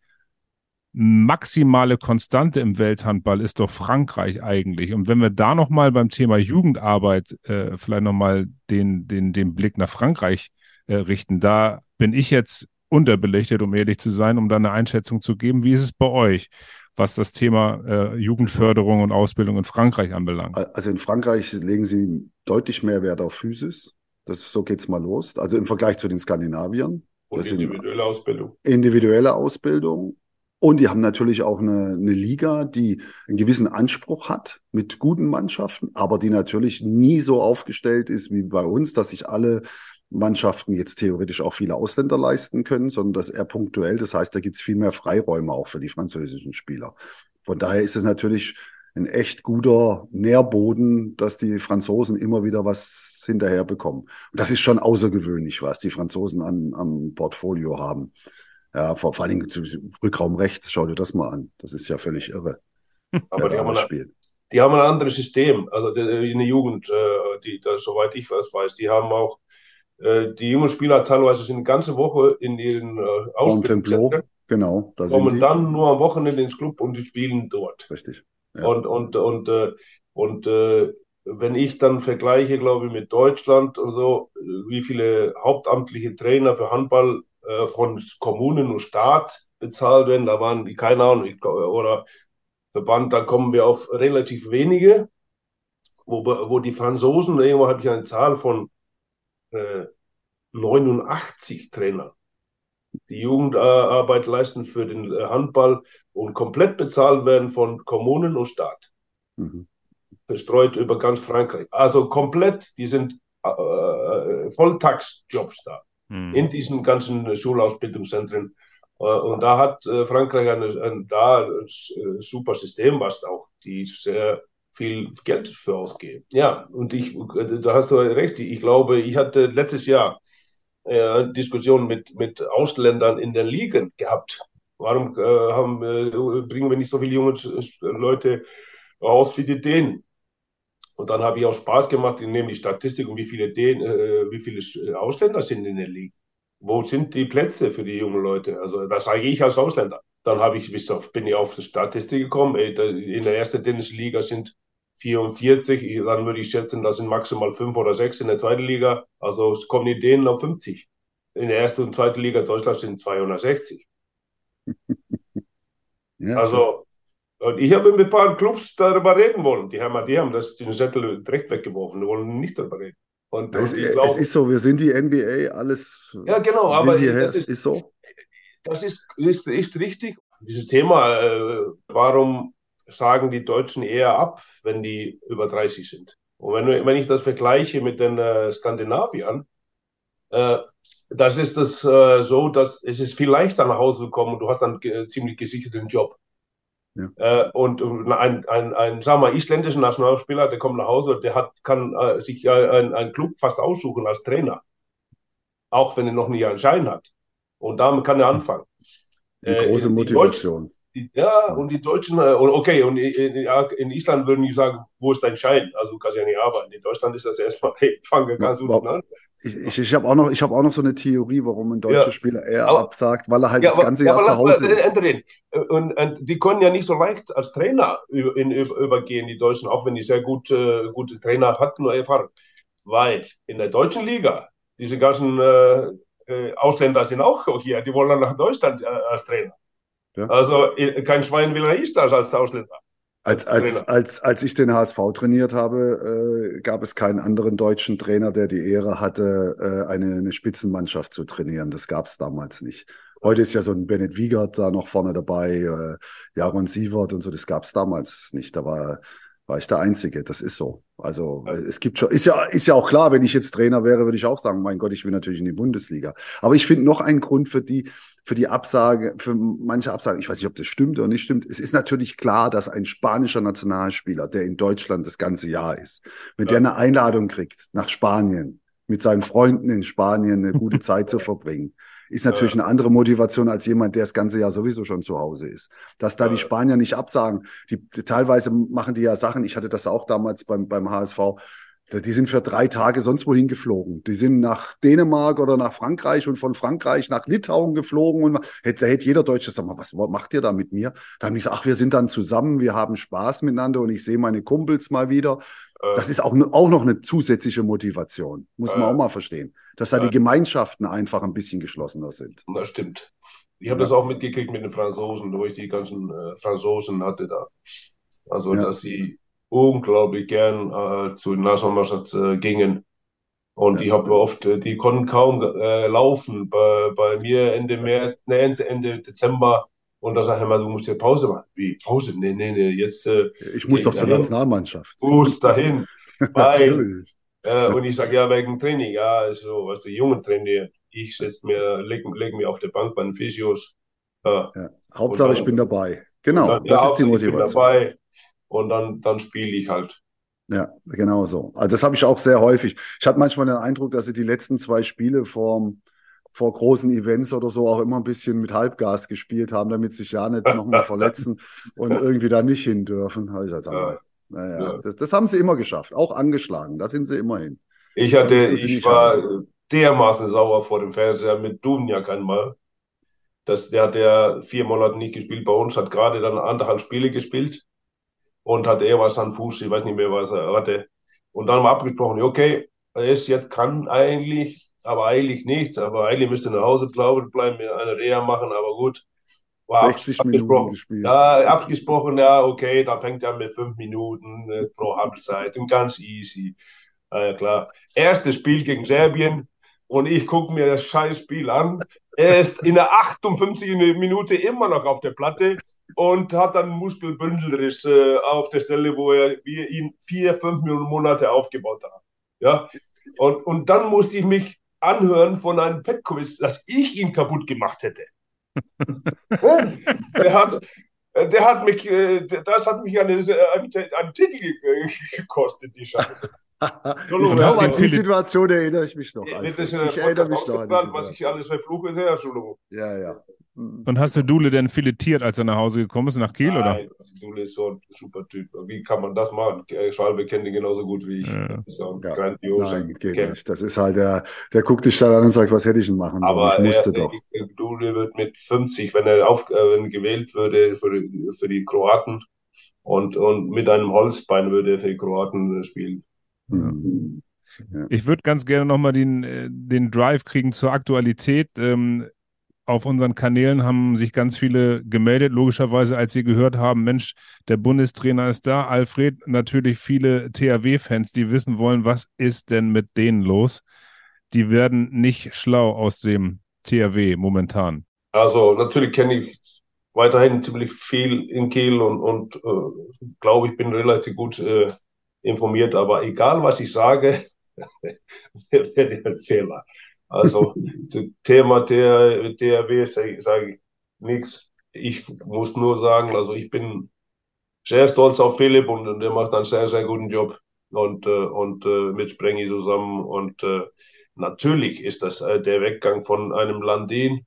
maximale Konstante im Welthandball ist doch Frankreich eigentlich. Und wenn wir da nochmal beim Thema Jugendarbeit äh, vielleicht nochmal den, den, den Blick nach Frankreich äh, richten, da bin ich jetzt unterbelichtet, um ehrlich zu sein, um da eine Einschätzung zu geben. Wie ist es bei euch, was das Thema äh, Jugendförderung und Ausbildung in Frankreich anbelangt? Also in Frankreich legen sie deutlich mehr Wert auf Physis. Das, so geht's mal los. Also im Vergleich zu den Skandinaviern. Und individuelle Ausbildung. Individuelle Ausbildung. Und die haben natürlich auch eine, eine Liga, die einen gewissen Anspruch hat mit guten Mannschaften, aber die natürlich nie so aufgestellt ist wie bei uns, dass sich alle Mannschaften jetzt theoretisch auch viele Ausländer leisten können, sondern das eher punktuell. Das heißt, da gibt es viel mehr Freiräume auch für die französischen Spieler. Von daher ist es natürlich ein echt guter Nährboden, dass die Franzosen immer wieder was hinterher bekommen. Und das ist schon außergewöhnlich, was die Franzosen an, am Portfolio haben. Ja, vor, vor Dingen zu Rückraum rechts, schau dir das mal an. Das ist ja völlig irre. Aber die haben, eine, die haben, ein anderes System. Also in der Jugend, äh, die, das, soweit ich was weiß, die haben auch, äh, die jungen Spieler teilweise sind eine ganze Woche in ihren äh, Ausbildungszentren. Genau. Da kommen dann nur am Wochenende ins Club und die spielen dort. Richtig. Ja. Und, und, und, äh, und äh, wenn ich dann vergleiche, glaube ich, mit Deutschland und so, wie viele hauptamtliche Trainer für Handball äh, von Kommunen und Staat bezahlt werden, da waren die, keine Ahnung, ich, oder Verband, da kommen wir auf relativ wenige, wo, wo die Franzosen, irgendwo habe ich eine Zahl von äh, 89 Trainern, die Jugendarbeit leisten für den äh, Handball und komplett bezahlt werden von Kommunen und Staat. Mhm. Bestreut über ganz Frankreich. Also komplett, die sind äh, äh Volltagsjobs da mhm. in diesen ganzen Schulausbildungszentren. Äh, und da hat äh, Frankreich ein, ein, da ein super System, was auch die sehr viel Geld für ausgeben. Ja, und ich, da hast du recht. Ich glaube, ich hatte letztes Jahr äh, Diskussionen mit, mit Ausländern in den Ligen gehabt. Warum äh, haben, äh, bringen wir nicht so viele junge Leute aus wie die Dänen? Und dann habe ich auch Spaß gemacht, ich nehme die Statistik und wie viele, Den, äh, wie viele Ausländer sind in der Liga. Wo sind die Plätze für die jungen Leute? Also das sage ich als Ausländer. Dann habe ich bis auf, bin ich auf die Statistik gekommen. In der ersten Tennisliga sind 44, dann würde ich schätzen, das sind maximal fünf oder sechs in der zweiten Liga. Also es kommen die Dänen auf 50. In der ersten und zweiten Liga Deutschland sind 260. ja, also und ich habe mit ein paar Clubs darüber reden wollen. Die haben, die haben das, den Zettel direkt weggeworfen, die wollen nicht darüber reden. Und, es, und glaub, es, ist so, wir sind die NBA, alles. Ja, genau, aber hierher, das ist, ist, so. Das ist, ist, ist richtig. Dieses Thema, äh, warum sagen die Deutschen eher ab, wenn die über 30 sind? Und wenn, wenn ich das vergleiche mit den äh, Skandinaviern, äh, das ist das äh, so, dass es ist viel leichter nach Hause zu kommen und du hast dann ziemlich gesicherten Job. Ja. Äh, und ein, ein, ein, sagen wir, isländischer Nationalspieler, der kommt nach Hause, der hat, kann äh, sich äh, einen Club fast aussuchen als Trainer. Auch wenn er noch nie einen Schein hat. Und damit kann er anfangen. Eine große äh, Motivation. Die, ja, und die Deutschen, äh, okay, und in, in, Island würden die sagen, wo ist dein Schein? Also du kannst ja nicht arbeiten. In Deutschland ist das erstmal, hey, fange ganz gut an. Ich, ich, ich habe auch, noch, hab auch noch so eine Theorie, warum ein deutscher ja. Spieler eher aber, absagt, weil er halt ja, das ganze Jahr zu Hause ist. André, und, und, die können ja nicht so leicht als Trainer in, übergehen, die Deutschen, auch wenn die sehr gut, äh, gute Trainer hatten oder erfahren. Weil in der deutschen Liga, diese ganzen äh, äh Ausländer sind auch hier, die wollen nach Deutschland äh, als Trainer. Ja. Also äh, kein Schwein will nach Island als Ausländer. Als, als, als, als ich den HSV trainiert habe, äh, gab es keinen anderen deutschen Trainer, der die Ehre hatte, äh, eine, eine Spitzenmannschaft zu trainieren. Das gab es damals nicht. Heute ist ja so ein Bennett Wiegert da noch vorne dabei, äh, Jaron Sievert und so, das gab es damals nicht. Da war, war ich der Einzige. Das ist so. Also es gibt schon, ist ja, ist ja auch klar, wenn ich jetzt Trainer wäre, würde ich auch sagen, mein Gott, ich will natürlich in die Bundesliga. Aber ich finde noch einen Grund für die, für die Absage, für manche Absagen, ich weiß nicht, ob das stimmt oder nicht stimmt. Es ist natürlich klar, dass ein spanischer Nationalspieler, der in Deutschland das ganze Jahr ist, wenn ja. der eine Einladung kriegt nach Spanien, mit seinen Freunden in Spanien eine gute Zeit zu verbringen, ist natürlich ja. eine andere Motivation als jemand, der das ganze Jahr sowieso schon zu Hause ist. Dass da ja. die Spanier nicht absagen, die, die, teilweise machen die ja Sachen, ich hatte das auch damals beim, beim HSV, die sind für drei Tage sonst wohin geflogen. Die sind nach Dänemark oder nach Frankreich und von Frankreich nach Litauen geflogen. Und da hätte jeder Deutsche gesagt, was macht ihr da mit mir? Da haben die gesagt, ach, wir sind dann zusammen, wir haben Spaß miteinander und ich sehe meine Kumpels mal wieder. Äh, das ist auch, auch noch eine zusätzliche Motivation. Muss man äh, auch mal verstehen. Dass da äh, die Gemeinschaften einfach ein bisschen geschlossener sind. Das stimmt. Ich habe ja. das auch mitgekriegt mit den Franzosen, wo ich die ganzen äh, Franzosen hatte da. Also, ja. dass sie unglaublich gern äh, zu den Nationalmannschaft äh, gingen. Und ja. ich habe oft, äh, die konnten kaum äh, laufen. Bei, bei mir Ende März, ne, Ende, Ende Dezember. Und da sage ich immer, du musst ja Pause machen. Wie Pause? Nee, nee, nee, jetzt. Äh, ich muss doch zur Nationalmannschaft. Du musst dahin. weil, äh, und ich sage, ja, wegen Training. Ja, also, was du Jungen trainieren. Ich setze mir, leg, leg mir auf der Bank bei den Physios. Ja. Hauptsache, dann, ich bin dabei. Genau, dann, das ja, ist die Motivation. Ich bin dabei und dann, dann spiele ich halt. Ja, genau so. Also das habe ich auch sehr häufig. Ich habe manchmal den Eindruck, dass sie die letzten zwei Spiele vor, vor großen Events oder so auch immer ein bisschen mit Halbgas gespielt haben, damit sich ja nicht nochmal verletzen und irgendwie da nicht hin dürfen. Also, sag mal, naja, ja. das, das haben sie immer geschafft, auch angeschlagen. Da sind sie immerhin. Ich hatte, ich war haben. dermaßen sauer vor dem Fernseher mit Duvniak einmal Das, der hat ja vier Monate nicht gespielt bei uns, hat gerade dann anderthalb Spiele gespielt und hat er was an Fuß, ich weiß nicht mehr, was er hatte. Und dann haben wir abgesprochen, okay, er ist jetzt, kann eigentlich, aber eigentlich nichts, aber eigentlich müsste nach Hause glaube bleiben, eine Reha machen, aber gut. War 60 Minuten gespielt. Ja, abgesprochen, ja, okay, dann fängt er mit fünf Minuten äh, pro Halbzeit und ganz easy. Äh, klar. Erstes Spiel gegen Serbien und ich gucke mir das scheiß Spiel an. Er ist in der 58. Minute immer noch auf der Platte und hat dann Muskelbündelriss äh, auf der Stelle, wo er, wir ihn vier, fünf Monate aufgebaut haben. Ja? Und, und dann musste ich mich anhören von einem Petkovic, dass ich ihn kaputt gemacht hätte. der, hat, der hat mich, äh, das hat mich einen, einen, einen Titel gekostet, die Scheiße. genau, an die Situation erinnere ich mich noch. Ich, ich erinnere mich noch an Was ich alles verfluche, sehr Entschuldigung. Ja, ja. Und hast du Dule denn filetiert, als er nach Hause gekommen ist, nach Kiel, Nein, oder? Dule ist so ein super Typ. Wie kann man das machen? Schalbe kennt ihn genauso gut wie ich. Ja. Das ist ein ja. grandios. Nein, geht Camp. nicht. Das ist halt, der, der guckt dich dann an und sagt, was hätte ich denn machen sollen? Aber ich musste er, doch. Dule wird mit 50, wenn er, auf, äh, wenn gewählt würde für, für die Kroaten und, und mit einem Holzbein würde er für die Kroaten spielen. Mhm. Ja. Ich würde ganz gerne nochmal den, äh, den Drive kriegen zur Aktualität. Ähm, auf unseren Kanälen haben sich ganz viele gemeldet, logischerweise, als sie gehört haben, Mensch, der Bundestrainer ist da. Alfred, natürlich viele THW-Fans, die wissen wollen, was ist denn mit denen los? Die werden nicht schlau aus dem THW momentan. Also natürlich kenne ich weiterhin ziemlich viel in Kiel und, und äh, glaube, ich bin relativ gut äh, informiert, aber egal, was ich sage, wäre ein Fehler. Also zum Thema der DRW sage sag ich nichts. Ich muss nur sagen, also ich bin sehr stolz auf Philipp und, und der macht einen sehr, sehr guten Job und, äh, und äh, mit Sprengi zusammen. Und äh, natürlich ist das äh, der Weggang von einem Landin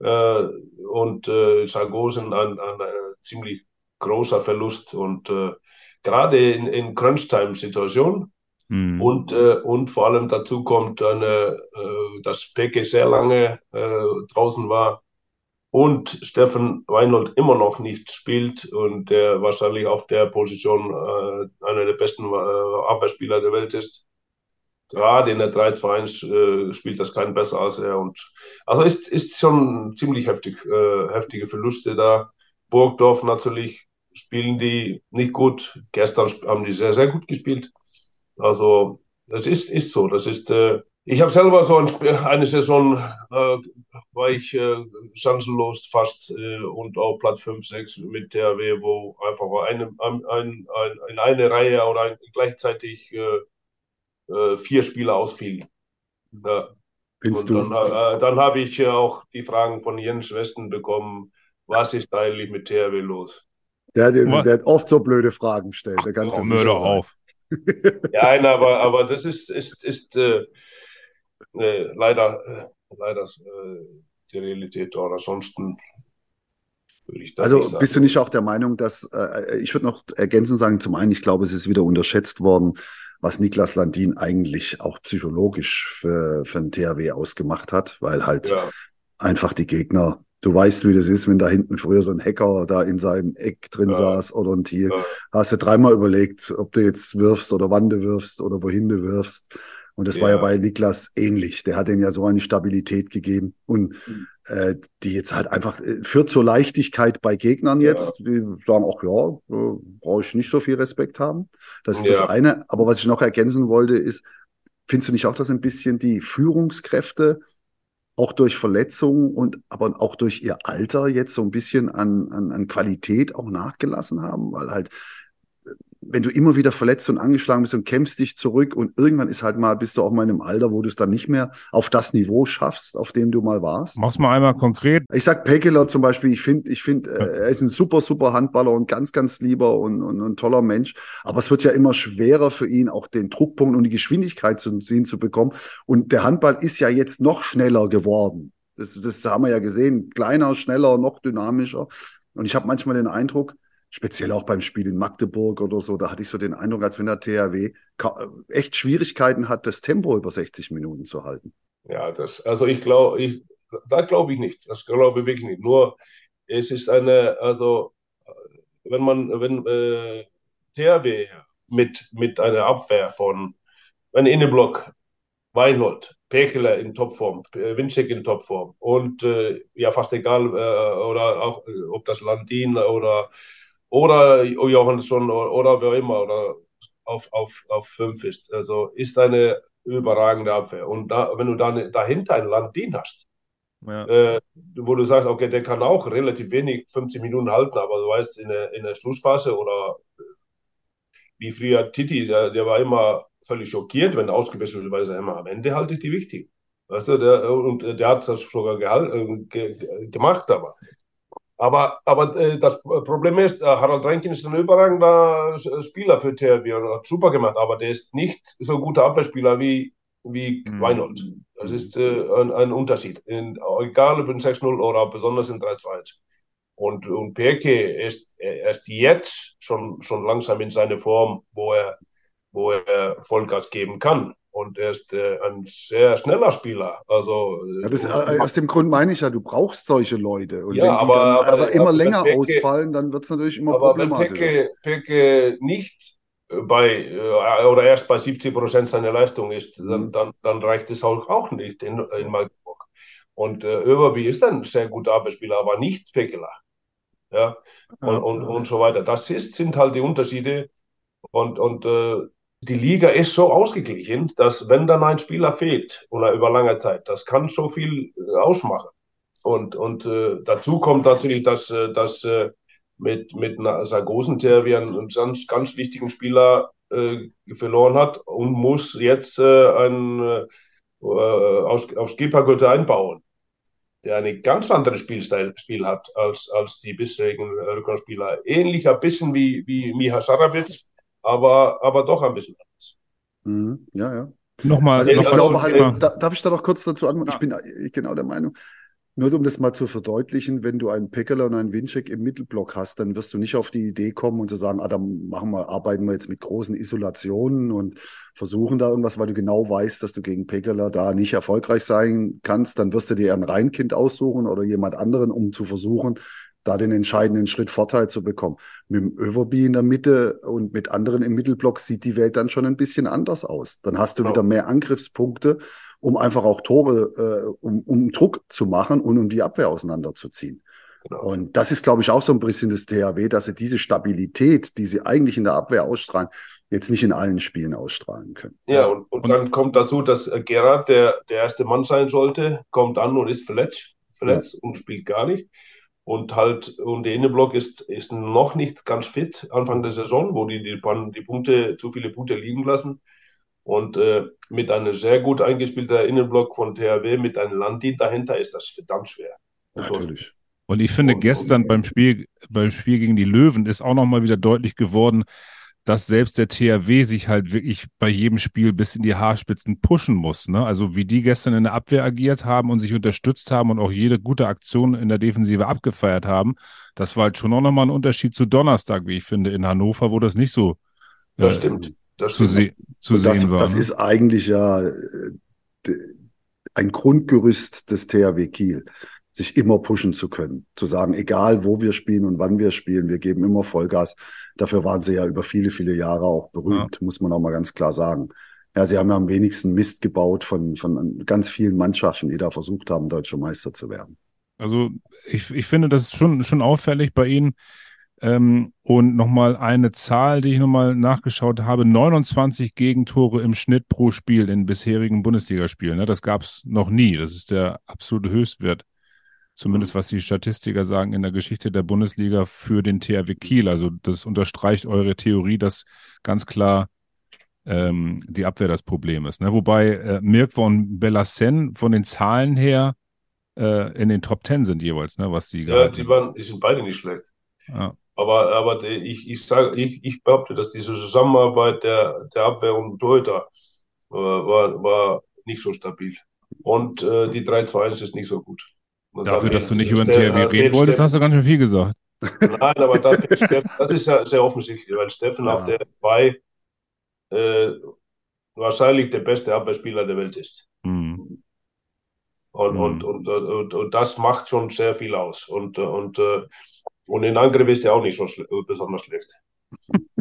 äh, und äh, Sargosen ein, ein, ein, ziemlich großer Verlust und äh, gerade in, in Crunch-Time-Situationen Mhm. Und, äh, und vor allem dazu kommt, eine, äh, dass Peke sehr lange äh, draußen war und Steffen Weinhold immer noch nicht spielt und der wahrscheinlich auf der Position äh, einer der besten äh, Abwehrspieler der Welt ist. Gerade in der 3-2-1 äh, spielt das kein besser als er. Und, also ist, ist schon ziemlich heftig, äh, heftige Verluste da. Burgdorf natürlich spielen die nicht gut. Gestern haben die sehr, sehr gut gespielt. Also das ist, ist so. Das ist, äh, ich habe selber so ein, eine Saison, äh, war ich äh, chancenlos fast äh, und auch Platz 5, 6 mit THW, wo einfach eine, ein, ein, ein, in eine Reihe oder ein, gleichzeitig äh, äh, vier Spieler ausfielen. Ja. Findest und dann, äh, dann habe ich auch die Fragen von Jens Westen bekommen, was ist eigentlich mit THW los? Der, der, der hat oft so blöde Fragen gestellt. Ach, komm, hör doch auf ja, nein, aber, aber das ist, ist, ist äh, äh, leider, äh, leider äh, die Realität dort. Ansonsten würde ich das Also bist du nicht auch der Meinung, dass, äh, ich würde noch ergänzend sagen, zum einen, ich glaube, es ist wieder unterschätzt worden, was Niklas Landin eigentlich auch psychologisch für, für ein THW ausgemacht hat, weil halt ja. einfach die Gegner du weißt, wie das ist, wenn da hinten früher so ein Hacker da in seinem Eck drin ja. saß oder ein Tier. Ja. Hast du dreimal überlegt, ob du jetzt wirfst oder wann du wirfst oder wohin du wirfst. Und das ja. war ja bei Niklas ähnlich. Der hat den ja so eine Stabilität gegeben und mhm. äh, die jetzt halt einfach äh, führt zur Leichtigkeit bei Gegnern jetzt. Die sagen, ach ja, äh, brauche ich nicht so viel Respekt haben. Das ist das eine. Aber was ich noch ergänzen wollte, ist, findest du nicht auch, dass ein bisschen die Führungskräfte auch durch Verletzungen und aber auch durch ihr Alter jetzt so ein bisschen an, an, an Qualität auch nachgelassen haben, weil halt wenn du immer wieder verletzt und angeschlagen bist und kämpfst dich zurück und irgendwann ist halt mal, bist du auch mal in einem Alter, wo du es dann nicht mehr auf das Niveau schaffst, auf dem du mal warst. Mach's mal einmal konkret. Ich sag Pekeler zum Beispiel, ich finde, ich finde, äh, er ist ein super, super Handballer und ganz, ganz lieber und, und, und toller Mensch. Aber es wird ja immer schwerer für ihn, auch den Druckpunkt und die Geschwindigkeit zu sehen zu bekommen. Und der Handball ist ja jetzt noch schneller geworden. Das, das haben wir ja gesehen. Kleiner, schneller, noch dynamischer. Und ich habe manchmal den Eindruck, speziell auch beim Spiel in Magdeburg oder so, da hatte ich so den Eindruck, als wenn der THW echt Schwierigkeiten hat, das Tempo über 60 Minuten zu halten. Ja, das, also ich glaube, ich, da glaube ich nicht. Das glaube ich wirklich nicht. Nur es ist eine, also wenn man, wenn äh, THW mit, mit einer Abwehr von einem Innenblock, Weinhold, Pekeler in Topform, Winczek in Topform und äh, ja fast egal, äh, oder auch äh, ob das Landin oder oder Johansson oder, oder wer immer oder auf, auf, auf fünf ist. Also ist eine überragende Abwehr. Und da, wenn du dann dahinter ein Landin hast, ja. äh, wo du sagst, okay, der kann auch relativ wenig 50 Minuten halten, aber du weißt, in der, in der Schlussphase oder wie früher Titi, der, der war immer völlig schockiert, wenn er ausgewechselt wird, weil er immer am Ende halte ich die wichtig. Weißt du, der, und der hat das sogar gehalt, äh, ge, gemacht, aber aber, aber äh, das Problem ist, äh, Harald Reinkin ist ein überragender Spieler für THW und hat super gemacht, aber der ist nicht so ein guter Abwehrspieler wie, wie mhm. Weinhold. Das ist äh, ein, ein, Unterschied. In, egal ob in 6-0 oder besonders in 3-2. Und, und Perke ist, er ist jetzt schon, schon langsam in seine Form, wo er, wo er Vollgas geben kann. Und er ist äh, ein sehr schneller Spieler. Also, ja, das, äh, aus dem Grund meine ich ja, du brauchst solche Leute. Und ja, wenn die aber, dann aber, aber immer aber länger Peke, ausfallen, dann wird es natürlich immer aber problematischer. Aber wenn Peke, nicht bei äh, oder erst bei 70 Prozent seiner Leistung ist, dann, mhm. dann, dann, reicht es auch, auch nicht in, in Magdeburg. Und äh, Överby ist ein sehr guter Abwehrspieler, aber nicht Pekela. Ja, und, und, und so weiter. Das ist, sind halt die Unterschiede. Und, und äh, die Liga ist so ausgeglichen, dass wenn dann ein Spieler fehlt oder über lange Zeit, das kann so viel äh, ausmachen. Und, und äh, dazu kommt natürlich, dass, äh, dass äh, mit, mit Sargosen, der wie einen ganz, ganz wichtigen Spieler äh, verloren hat und muss jetzt äh, ein, äh, aus, aufs Skippergürtel einbauen, der eine ganz andere Spielstil Spiel hat als, als die bisherigen Rückraumspieler. Ähnlich ein bisschen wie, wie Miha Sarabic, aber, aber doch ein bisschen anders. Mhm, ja, ja. Nochmal, also, ich glaube halt, da, darf ich da noch kurz dazu antworten? Ja. Ich bin äh, genau der Meinung, nur um das mal zu verdeutlichen, wenn du einen Peckerler und einen Winczek im Mittelblock hast, dann wirst du nicht auf die Idee kommen und zu sagen, ah, dann machen wir, arbeiten wir jetzt mit großen Isolationen und versuchen da irgendwas, weil du genau weißt, dass du gegen Peckerler da nicht erfolgreich sein kannst. Dann wirst du dir ein Reinkind aussuchen oder jemand anderen, um zu versuchen, da den entscheidenden Schritt Vorteil zu bekommen. Mit dem Överby in der Mitte und mit anderen im Mittelblock sieht die Welt dann schon ein bisschen anders aus. Dann hast du genau. wieder mehr Angriffspunkte, um einfach auch Tore, äh, um, um Druck zu machen und um die Abwehr auseinanderzuziehen. Genau. Und das ist, glaube ich, auch so ein bisschen das THW, dass sie diese Stabilität, die sie eigentlich in der Abwehr ausstrahlen, jetzt nicht in allen Spielen ausstrahlen können. Ja, und, und, und dann kommt dazu, dass Gerard, der der erste Mann sein sollte, kommt an und ist verletzt, verletzt ja. und spielt gar nicht. Und halt, und der Innenblock ist, ist noch nicht ganz fit Anfang der Saison, wo die die, die Punkte, zu viele Punkte liegen lassen. Und äh, mit einem sehr gut eingespielten Innenblock von THW, mit einem Landin dahinter, ist das verdammt schwer. Und Natürlich. Und ich finde, und, gestern und, beim Spiel, beim Spiel gegen die Löwen ist auch nochmal wieder deutlich geworden, dass selbst der THW sich halt wirklich bei jedem Spiel bis in die Haarspitzen pushen muss. Ne? Also wie die gestern in der Abwehr agiert haben und sich unterstützt haben und auch jede gute Aktion in der Defensive abgefeiert haben, das war halt schon auch nochmal ein Unterschied zu Donnerstag, wie ich finde, in Hannover, wo das nicht so das äh, stimmt. Das zu, se zu sehen das, war. Das ne? ist eigentlich ja äh, ein Grundgerüst des THW Kiel sich immer pushen zu können. Zu sagen, egal wo wir spielen und wann wir spielen, wir geben immer Vollgas. Dafür waren sie ja über viele, viele Jahre auch berühmt, ja. muss man auch mal ganz klar sagen. Ja, sie haben ja am wenigsten Mist gebaut von, von ganz vielen Mannschaften, die da versucht haben, deutscher Meister zu werden. Also ich, ich finde, das ist schon, schon auffällig bei Ihnen. Ähm, und nochmal eine Zahl, die ich nochmal nachgeschaut habe: 29 Gegentore im Schnitt pro Spiel in bisherigen Bundesligaspielen. Ne? Das gab es noch nie. Das ist der absolute Höchstwert zumindest was die Statistiker sagen, in der Geschichte der Bundesliga für den THW Kiel. Also das unterstreicht eure Theorie, dass ganz klar ähm, die Abwehr das Problem ist. Ne? Wobei äh, Mirko und Bellassen von den Zahlen her äh, in den Top Ten sind jeweils, ne, was sie Ja, die, waren, die sind beide nicht schlecht. Ja. Aber, aber ich, ich, sage, ich, ich behaupte, dass diese Zusammenarbeit der, der Abwehr und Torhüter äh, war, war nicht so stabil. Und äh, die 3-2-1 ist nicht so gut. Und Dafür, dass du nicht über den THW reden wolltest, hast du ganz schön viel gesagt. Nein, aber Steffen, das ist ja sehr offensichtlich, weil Steffen ja. auf der 2 äh, wahrscheinlich der beste Abwehrspieler der Welt ist. Mhm. Und, mhm. und, und, und, und, das macht schon sehr viel aus. Und, und, und in Angriff ist er auch nicht so besonders schlecht.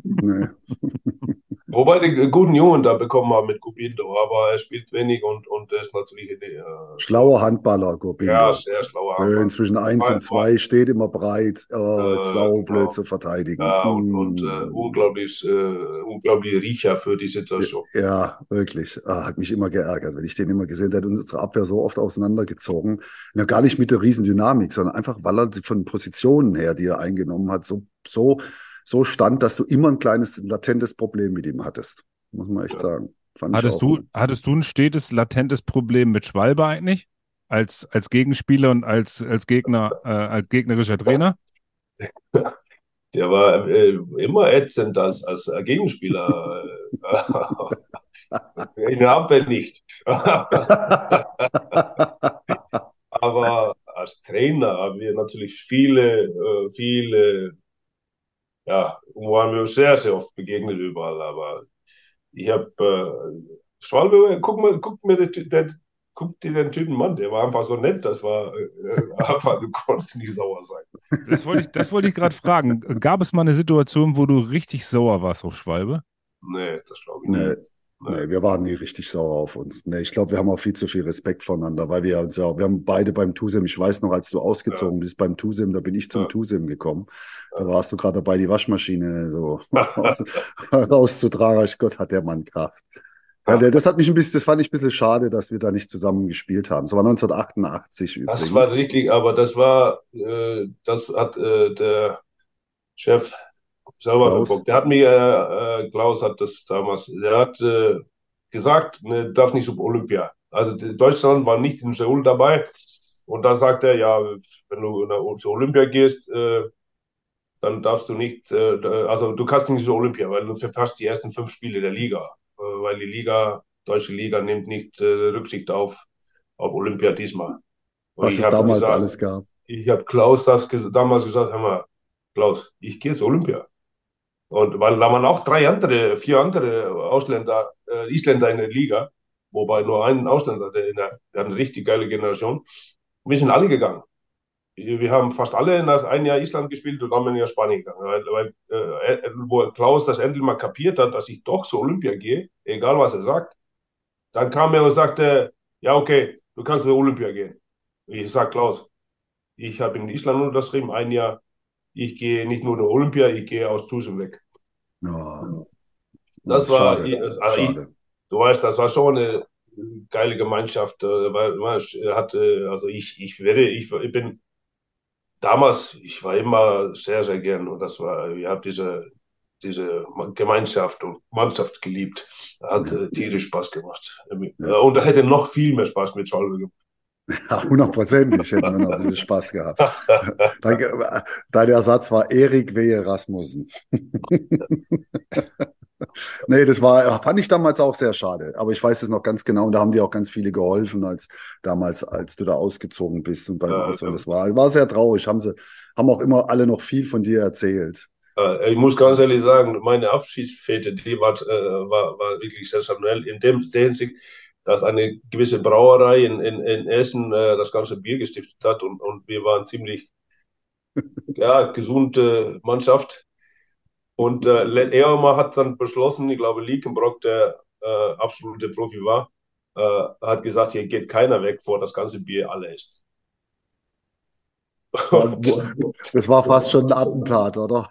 Nee. Wobei die guten Jungen da bekommen haben mit Gubindo, aber er spielt wenig und, und er ist natürlich. Äh, schlauer Handballer, Gubindo. Ja, sehr schlauer Handballer. Inzwischen 1 und 2 steht immer breit, oh, äh, saublöd genau. zu verteidigen. Ja, und, mm. und äh, unglaublich, äh, unglaublich Riecher für die Situation. Ja, wirklich. Ah, hat mich immer geärgert, wenn ich den immer gesehen hätte. Unsere Abwehr so oft auseinandergezogen. Ja, gar nicht mit der Riesendynamik, sondern einfach, weil er von Positionen her, die er eingenommen hat, so, so so stand, dass du immer ein kleines latentes Problem mit ihm hattest. Muss man echt sagen. hattest, du, hattest du ein stetes latentes Problem mit Schwalbe eigentlich? Als, als Gegenspieler und als, als Gegner, äh, als gegnerischer Trainer? Der war äh, immer ätzend als, als Gegenspieler. In der Abwehr nicht. Aber als Trainer haben wir natürlich viele, äh, viele ja, waren wir sehr, sehr oft begegnet überall. Aber ich habe, äh, Schwalbe, guck mal, guck mir den, den, guck dir den Typen an, der war einfach so nett, das war äh, einfach, du konntest nicht sauer sein. Das wollte ich, das wollte ich gerade fragen. Gab es mal eine Situation, wo du richtig sauer warst auf Schwalbe? Nee, das glaube ich nicht. Nee. Wir waren nie richtig sauer auf uns. Nee, ich glaube, wir haben auch viel zu viel Respekt voneinander, weil wir uns ja, wir haben beide beim Tusim, ich weiß noch, als du ausgezogen ja. bist beim Tusim, da bin ich zum ja. Tusim gekommen. Da warst du gerade dabei, die Waschmaschine so rauszutragen. Gott, hat der Mann Kraft. Ja, das hat mich ein bisschen, das fand ich ein bisschen schade, dass wir da nicht zusammen gespielt haben. Das war 1988 übrigens. Das war richtig, aber das war, äh, das hat äh, der Chef selber Klaus. geguckt. Der hat mir, äh, Klaus hat das damals, der hat äh, gesagt, ne, darf nicht so Olympia. Also Deutschland war nicht in Seoul dabei. Und da sagt er, ja, wenn du zu Olympia gehst, äh, dann darfst du nicht, äh, also du kannst nicht zur Olympia, weil du verpasst die ersten fünf Spiele der Liga, äh, weil die Liga, deutsche Liga nimmt nicht äh, Rücksicht auf, auf Olympia diesmal. Und Was es damals gesagt, alles gab. Ich habe Klaus das ges damals gesagt, hör mal, Klaus, ich gehe zur Olympia. Und weil da waren auch drei andere, vier andere Ausländer, äh, Isländer in der Liga, wobei nur ein Ausländer, der, der, der hat eine richtig geile Generation. Wir sind alle gegangen wir haben fast alle nach einem Jahr Island gespielt und dann bin ich nach Spanien gegangen. Weil, weil äh, wo Klaus das endlich mal kapiert hat, dass ich doch zur Olympia gehe, egal was er sagt, dann kam er und sagte, ja okay, du kannst zur Olympia gehen. Ich sag Klaus, ich habe in Island unterschrieben, ein Jahr, ich gehe nicht nur zur Olympia, ich gehe aus Tusen weg. Ja. Das war, schade, also ich, du weißt, das war schon eine geile Gemeinschaft, äh, weil man hat, also ich, ich werde, ich, ich bin damals, ich war immer sehr, sehr gern und das war, ich habe diese, diese Gemeinschaft und Mannschaft geliebt. Hat äh, tierisch Spaß gemacht. Ja. Und da hätte noch viel mehr Spaß mit Schalke gemacht. Ja, hundertprozentig hätten wir noch ein bisschen Spaß gehabt. Dein Ersatz war Erik Wehe Rasmussen. nee, das war, fand ich damals auch sehr schade. Aber ich weiß es noch ganz genau und da haben dir auch ganz viele geholfen, als damals, als du da ausgezogen bist und beim ja, Ausland. Das war, war sehr traurig. Haben sie, haben auch immer alle noch viel von dir erzählt. Ich muss ganz ehrlich sagen, meine Abschiedsfete, die war, äh, war, war wirklich sensationell in dem Hinsicht, dass eine gewisse Brauerei in, in, in Essen äh, das ganze Bier gestiftet hat und, und wir waren ziemlich ja, gesunde Mannschaft. Und äh, Ehrmann hat dann beschlossen, ich glaube, Liekenbrock, der äh, absolute Profi war, äh, hat gesagt, hier geht keiner weg, vor das ganze Bier alle ist. Das war fast schon ein Attentat, oder?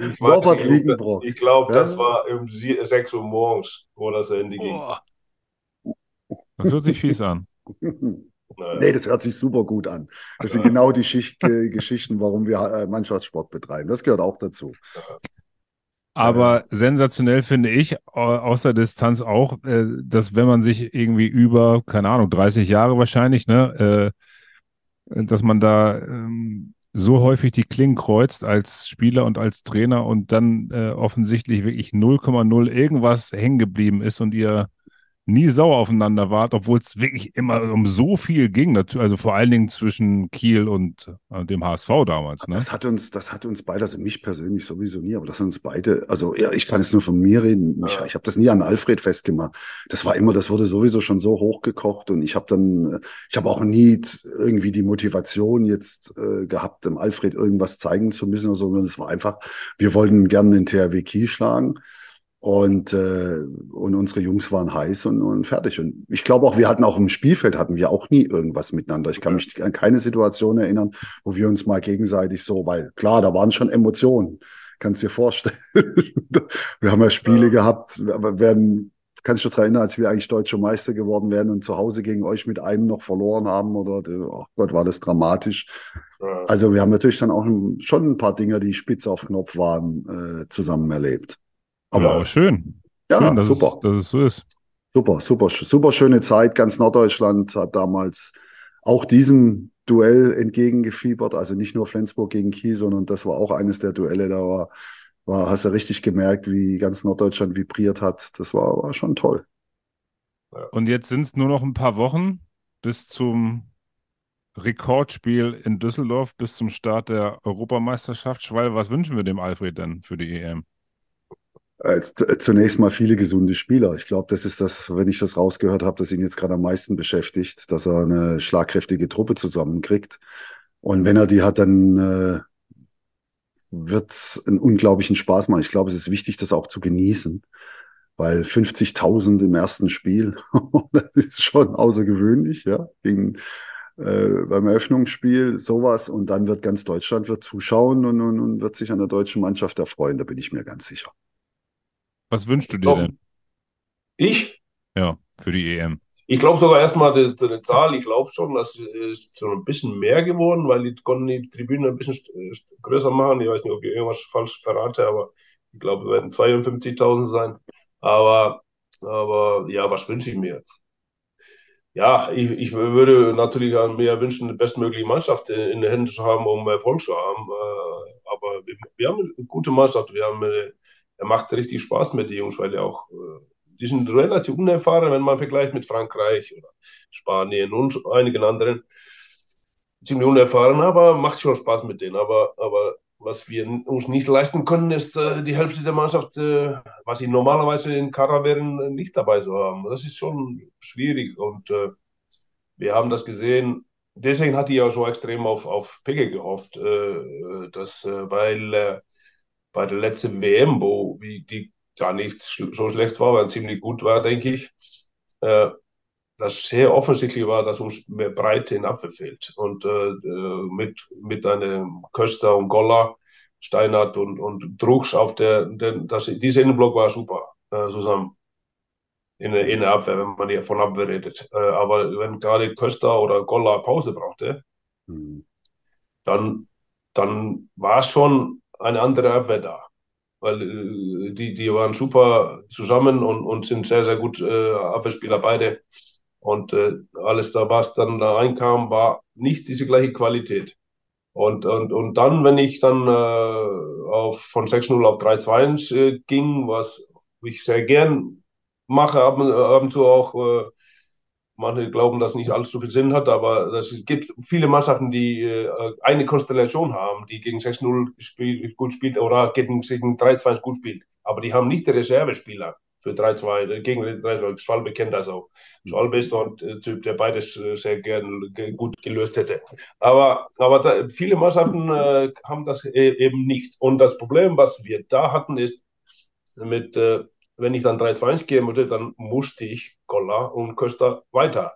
Ich Robert Liekenbrock. Ich glaube, ja? das war um 6 Uhr morgens, wo das Ende ging. Das hört sich fies an. Nee, das hört sich super gut an. Das sind genau die Schicht äh, Geschichten, warum wir äh, Mannschaftssport betreiben. Das gehört auch dazu. Aber äh, sensationell finde ich, außer Distanz auch, äh, dass wenn man sich irgendwie über, keine Ahnung, 30 Jahre wahrscheinlich, ne, äh, dass man da ähm, so häufig die Klingen kreuzt als Spieler und als Trainer und dann äh, offensichtlich wirklich 0,0 irgendwas hängen geblieben ist und ihr nie sauer aufeinander wart, obwohl es wirklich immer um so viel ging, also vor allen Dingen zwischen Kiel und äh, dem HSV damals. Ne? Das hat uns, das hat uns beide, also mich persönlich sowieso nie, aber das hat uns beide, also ja, ich kann jetzt nur von mir reden. Ich, ich habe das nie an Alfred festgemacht. Das war immer, das wurde sowieso schon so hochgekocht und ich habe dann, ich habe auch nie irgendwie die Motivation jetzt äh, gehabt, dem Alfred irgendwas zeigen zu müssen oder so, sondern es war einfach, wir wollten gerne den THW Kiel schlagen. Und, äh, und unsere Jungs waren heiß und, und fertig. Und ich glaube auch, wir hatten auch im Spielfeld hatten wir auch nie irgendwas miteinander. Ich kann mich an keine Situation erinnern, wo wir uns mal gegenseitig so, weil klar, da waren schon Emotionen. Kannst dir vorstellen. wir haben ja Spiele ja. gehabt, werden, kannst du dich daran erinnern, als wir eigentlich deutsche Meister geworden wären und zu Hause gegen euch mit einem noch verloren haben oder, oh Gott, war das dramatisch. Ja. Also wir haben natürlich dann auch schon ein paar Dinge, die spitz auf Knopf waren, äh, zusammen erlebt. Aber, ja, schön. Ja, schön, dass super. Es, dass es so ist. Super, super, super schöne Zeit. Ganz Norddeutschland hat damals auch diesem Duell entgegengefiebert. Also nicht nur Flensburg gegen Kiel, sondern das war auch eines der Duelle. Da war, war hast du richtig gemerkt, wie ganz Norddeutschland vibriert hat. Das war, war schon toll. Und jetzt sind es nur noch ein paar Wochen bis zum Rekordspiel in Düsseldorf, bis zum Start der Europameisterschaft. Schwall, was wünschen wir dem Alfred denn für die EM? Äh, zunächst mal viele gesunde Spieler. Ich glaube, das ist das, wenn ich das rausgehört habe, das ihn jetzt gerade am meisten beschäftigt, dass er eine schlagkräftige Truppe zusammenkriegt. Und wenn er die hat, dann äh, wird es einen unglaublichen Spaß machen. Ich glaube, es ist wichtig, das auch zu genießen, weil 50.000 im ersten Spiel, das ist schon außergewöhnlich, ja, gegen äh, beim Eröffnungsspiel sowas und dann wird ganz Deutschland wird zuschauen und, und, und wird sich an der deutschen Mannschaft erfreuen, da bin ich mir ganz sicher. Was wünschst du dir denn? Ich? Ja, für die EM. Ich glaube sogar erstmal die, die Zahl, ich glaube schon, dass es so ein bisschen mehr geworden, weil die konnten die Tribüne ein bisschen größer machen. Ich weiß nicht, ob ich irgendwas falsch verrate, aber ich glaube, es werden 52.000 sein. Aber, aber ja, was wünsche ich mir? Ja, ich, ich würde natürlich mir wünschen, die bestmögliche Mannschaft in, in den Händen zu haben, um Erfolg zu haben. Äh, aber wir, wir haben eine gute Mannschaft, wir haben eine er macht richtig Spaß mit den Jungs, weil er auch, äh, die sind relativ unerfahren, wenn man vergleicht mit Frankreich oder Spanien und einigen anderen. Ziemlich unerfahren, aber macht schon Spaß mit denen. Aber, aber was wir uns nicht leisten können, ist äh, die Hälfte der Mannschaft, äh, was sie normalerweise in Kader wären, nicht dabei zu haben. Das ist schon schwierig und wir haben das gesehen. Deswegen hat die auch so extrem auf, auf Pegge gehofft, dass, weil bei der letzten WM, wo die gar nicht so schlecht war, weil ziemlich gut war, denke ich, äh, das sehr offensichtlich war, dass uns mehr Breite in Abwehr fehlt. Und äh, äh mit, mit einem Köster und Goller, Steinhardt und, und Drucks auf der, der das, dieser Innenblock war super äh, zusammen in der, in der Abwehr, wenn man hier von Abwehr redet. Äh, aber wenn gerade Köster oder Goller Pause brauchte, mhm. dann, dann war es schon eine andere Abwehr da. Weil äh, die, die waren super zusammen und, und sind sehr, sehr gut äh, Abwehrspieler beide. Und äh, alles da, was dann da reinkam, war nicht diese gleiche Qualität. Und, und, und dann, wenn ich dann äh, auf, von 6-0 auf 3-2 äh, ging, was ich sehr gern mache, ab, ab und zu auch äh, Manche glauben, dass nicht alles so viel Sinn hat, aber es gibt viele Mannschaften, die äh, eine Konstellation haben, die gegen 6-0 spiel, gut spielt oder gegen, gegen 3-2 gut spielt. Aber die haben nicht die Reservespieler für 3-2, äh, gegen 3-2. Schwalbe kennt das auch. Schwalbe ist so ein Typ, der beides äh, sehr gern gut gelöst hätte. Aber, aber da, viele Mannschaften äh, haben das e eben nicht. Und das Problem, was wir da hatten, ist mit äh, wenn ich dann 3-2-1 gehen wollte, dann musste ich Golla und Köster weiter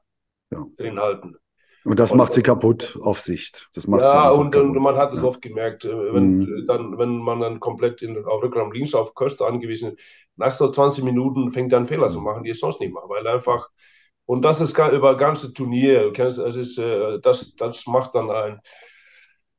ja. drin halten. Und das und, macht sie kaputt auf Sicht. Das macht ja, und, und, man hat es ja. oft gemerkt, äh, wenn, mhm. dann, wenn man dann komplett in, auf Rückraum links auf Köster angewiesen ist, nach so 20 Minuten fängt er an Fehler zu mhm. machen, die es sonst nicht macht, weil einfach, und das ist über ganze Turnier, es ist, äh, das, das macht dann ein,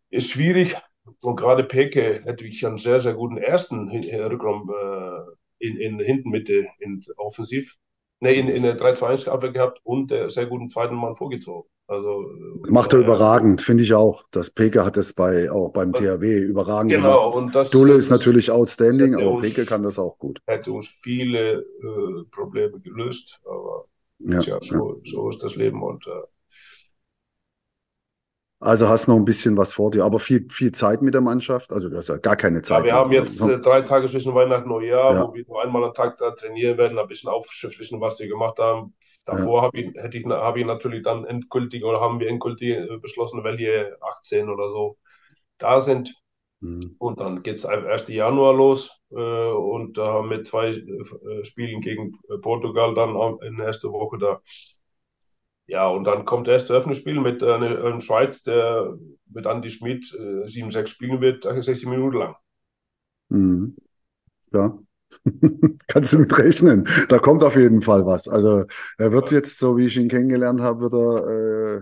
ist schwierig. Und gerade Peke hätte ich einen sehr, sehr guten ersten Rückraum äh, in, in hinten Mitte in offensiv, ne, in, in der 3-2-1 Abwehr gehabt und der sehr guten zweiten Mann vorgezogen. Also, Macht er überragend, finde ich auch. Das Peke hat es bei, auch beim THW überragend Genau, gemacht. und das- Dulle ist natürlich outstanding, aber uns- Peke kann das auch gut. hätte uns viele äh, Probleme gelöst. Aber Ja, tja, ja. so, so ist das Leben. Und äh, Also hast noch ein bisschen was vor dir, aber viel, viel Zeit mit der Mannschaft. Also du hast ja gar keine Zeit. ja, wir mehr. haben jetzt äh, drei Tage zwischen Weihnachten und Neujahr, Ja. wo wir nur einmal am Tag da trainieren werden, ein bisschen aufschriftlichen, was wir gemacht haben. Davor habe ich, hätte ich, habe ich natürlich dann endgültig oder haben wir endgültig äh, beschlossen, welche 18 oder so da sind. Mhm. Und dann geht es am 1. Januar los äh, und da haben wir zwei äh, Spielen gegen äh, Portugal dann am- in der ersten Woche da. Ja, und dann kommt das erste Öffnungsspiel mit äh, einem Schweiz, der mit Andy Schmidt äh, 7-6 spielen wird, 60 Minuten lang. Mhm. Ja. Kannst du mit rechnen. Da kommt auf jeden Fall was. Also er wird jetzt, so wie ich ihn kennengelernt habe, wird er äh,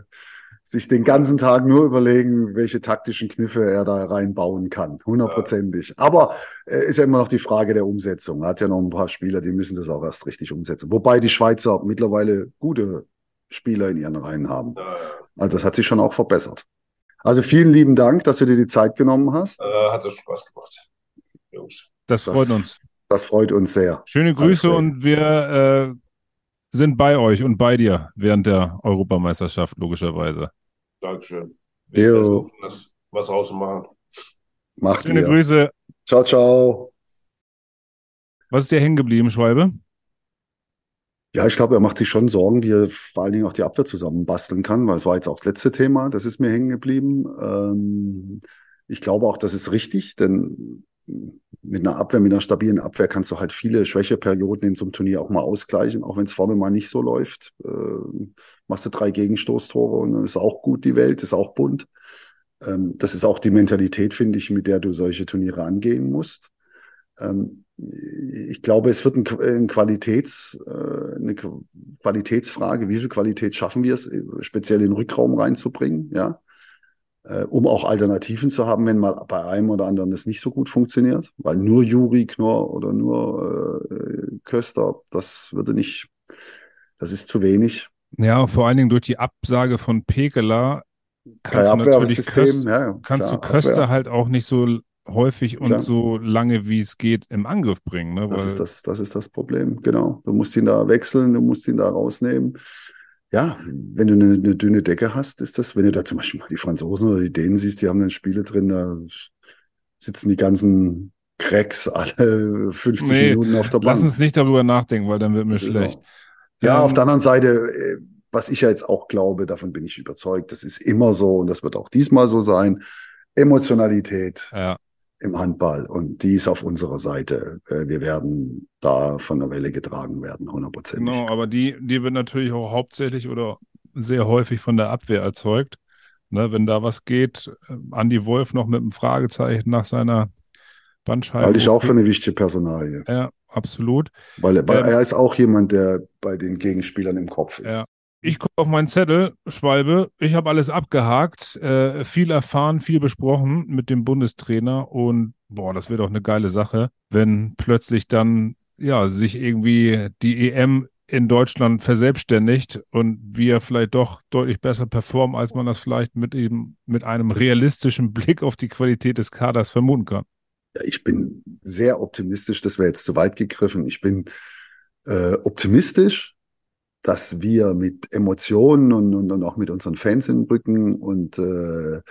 sich den ganzen Tag nur überlegen, welche taktischen Kniffe er da reinbauen kann. Hundertprozentig. Aber äh, ist ja immer noch die Frage der Umsetzung. Er hat ja noch ein paar Spieler, die müssen das auch erst richtig umsetzen. Wobei die Schweizer mittlerweile gute Spieler in ihren Reihen haben. Also das hat sich schon auch verbessert. Also vielen lieben Dank, dass du dir die Zeit genommen hast. äh, hat das Spaß gemacht, Jungs. Das Das- freut uns. Das freut uns sehr. Schöne Grüße Alfred. und wir äh, sind bei euch und bei dir während der Europameisterschaft, logischerweise. Dankeschön. Wir versuchen das was rauszumachen. Macht Schöne ihr. Grüße. Ciao, ciao. Was ist dir hängen geblieben, Schwalbe? Ja, ich glaube, er macht sich schon Sorgen, wie er vor allen Dingen auch die Abwehr zusammenbasteln kann, weil es war jetzt auch das letzte Thema, das ist mir hängen geblieben. Ähm, ich glaube auch, das ist richtig, denn mit einer Abwehr, mit einer stabilen Abwehr kannst du halt viele Schwächeperioden in so einem Turnier auch mal ausgleichen, auch wenn es vorne mal nicht so läuft. Ähm, machst du drei Gegenstoßtore und dann ist auch gut die Welt, ist auch bunt. Ähm, das ist auch die Mentalität, finde ich, mit der du solche Turniere angehen musst. Ähm, ich glaube, es wird ein, ein Qualitäts, äh, eine Qu- Qualitätsfrage. Wie viel Qualität schaffen wir es, speziell in den Rückraum reinzubringen, ja? Äh, um auch Alternativen zu haben, wenn mal bei einem oder anderen das nicht so gut funktioniert. Weil nur Juri, Knorr oder nur äh, Köster, das würde nicht, das ist zu wenig. Ja, vor allen Dingen durch die Absage von Pekela kannst du natürlich Köster, ja, kannst klar, du Köster Abwehr. halt auch nicht so häufig und Klar. so lange wie es geht im Angriff bringen. Ne? Das ist das, das ist das Problem, genau. Du musst ihn da wechseln, du musst ihn da rausnehmen. Ja, wenn du eine, eine dünne Decke hast, ist das, wenn du da zum Beispiel mal die Franzosen oder die Dänen siehst, die haben dann Spiele drin, da sitzen die ganzen Cracks alle 50 Nee, Minuten auf der Bank. lass uns nicht darüber nachdenken, weil dann wird mir Das schlecht. Ja, Ähm, auf der anderen Seite, äh, was ich ja jetzt auch glaube, davon bin ich überzeugt, das ist immer so und das wird auch diesmal so sein. Emotionalität Ja, im Handball und die ist auf unserer Seite. Äh, Wir werden da von der Welle getragen werden, hundertprozentig. genau, aber die, die wird natürlich auch hauptsächlich oder sehr häufig von der Abwehr erzeugt. Ne, wenn da was geht, äh, Andi Wolf noch mit einem Fragezeichen nach seiner Bandscheibe. Halte ich auch für eine wichtige Personalie, Ja, absolut. weil, weil Ähm, er ist auch jemand, der bei den Gegenspielern im Kopf ist. Ja. Ich gucke auf meinen Zettel, Schwalbe. Ich habe alles abgehakt, äh, viel erfahren, viel besprochen mit dem Bundestrainer und boah, das wird auch eine geile Sache, wenn plötzlich dann ja sich irgendwie die EM in Deutschland verselbstständigt und wir vielleicht doch deutlich besser performen, als man das vielleicht mit ihm, mit einem realistischen Blick auf die Qualität des Kaders vermuten kann. Ja, ich bin sehr optimistisch, das wäre jetzt zu weit gegriffen. Ich bin äh, optimistisch, dass wir mit Emotionen und, und, und auch mit unseren Fans im Rücken und äh,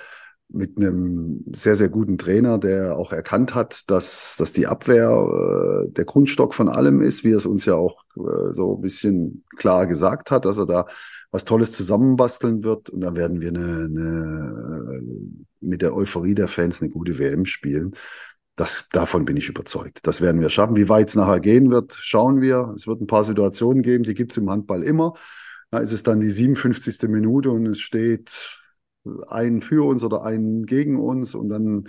mit einem sehr, sehr guten Trainer, der auch erkannt hat, dass, dass die Abwehr äh, der Grundstock von allem ist, wie er es uns ja auch äh, so ein bisschen klar gesagt hat, dass er da was Tolles zusammenbasteln wird. Und dann werden wir eine, eine, mit der Euphorie der Fans eine gute WM spielen. Das, davon bin ich überzeugt. Das werden wir schaffen. Wie weit es nachher gehen wird, schauen wir. Es wird ein paar Situationen geben, die gibt es im Handball immer. Da ist es dann die 57. Minute und es steht ein für uns oder ein gegen uns und dann,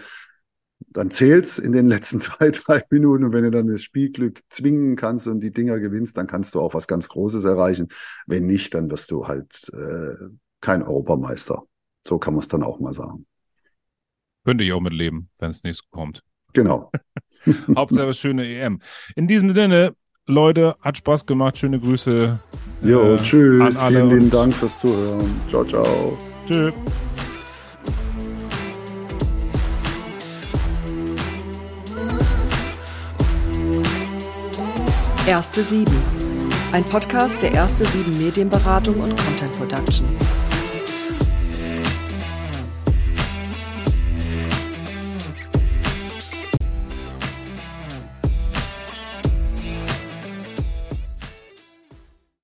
dann zählt's in den letzten zwei, drei Minuten. Und wenn du dann das Spielglück zwingen kannst und die Dinger gewinnst, dann kannst du auch was ganz Großes erreichen. Wenn nicht, dann wirst du halt äh, kein Europameister. So kann man es dann auch mal sagen. Könnte ich auch mitleben, wenn es nicht kommt. Genau. Hauptsache schöne EM. In diesem Sinne, Leute, hat Spaß gemacht. Schöne Grüße Jo, äh, tschüss. an alle Vielen lieben Dank fürs Zuhören. Ciao, ciao. Tschö. Erste Sieben. Ein Podcast der Erste Sieben Medienberatung und Content Production.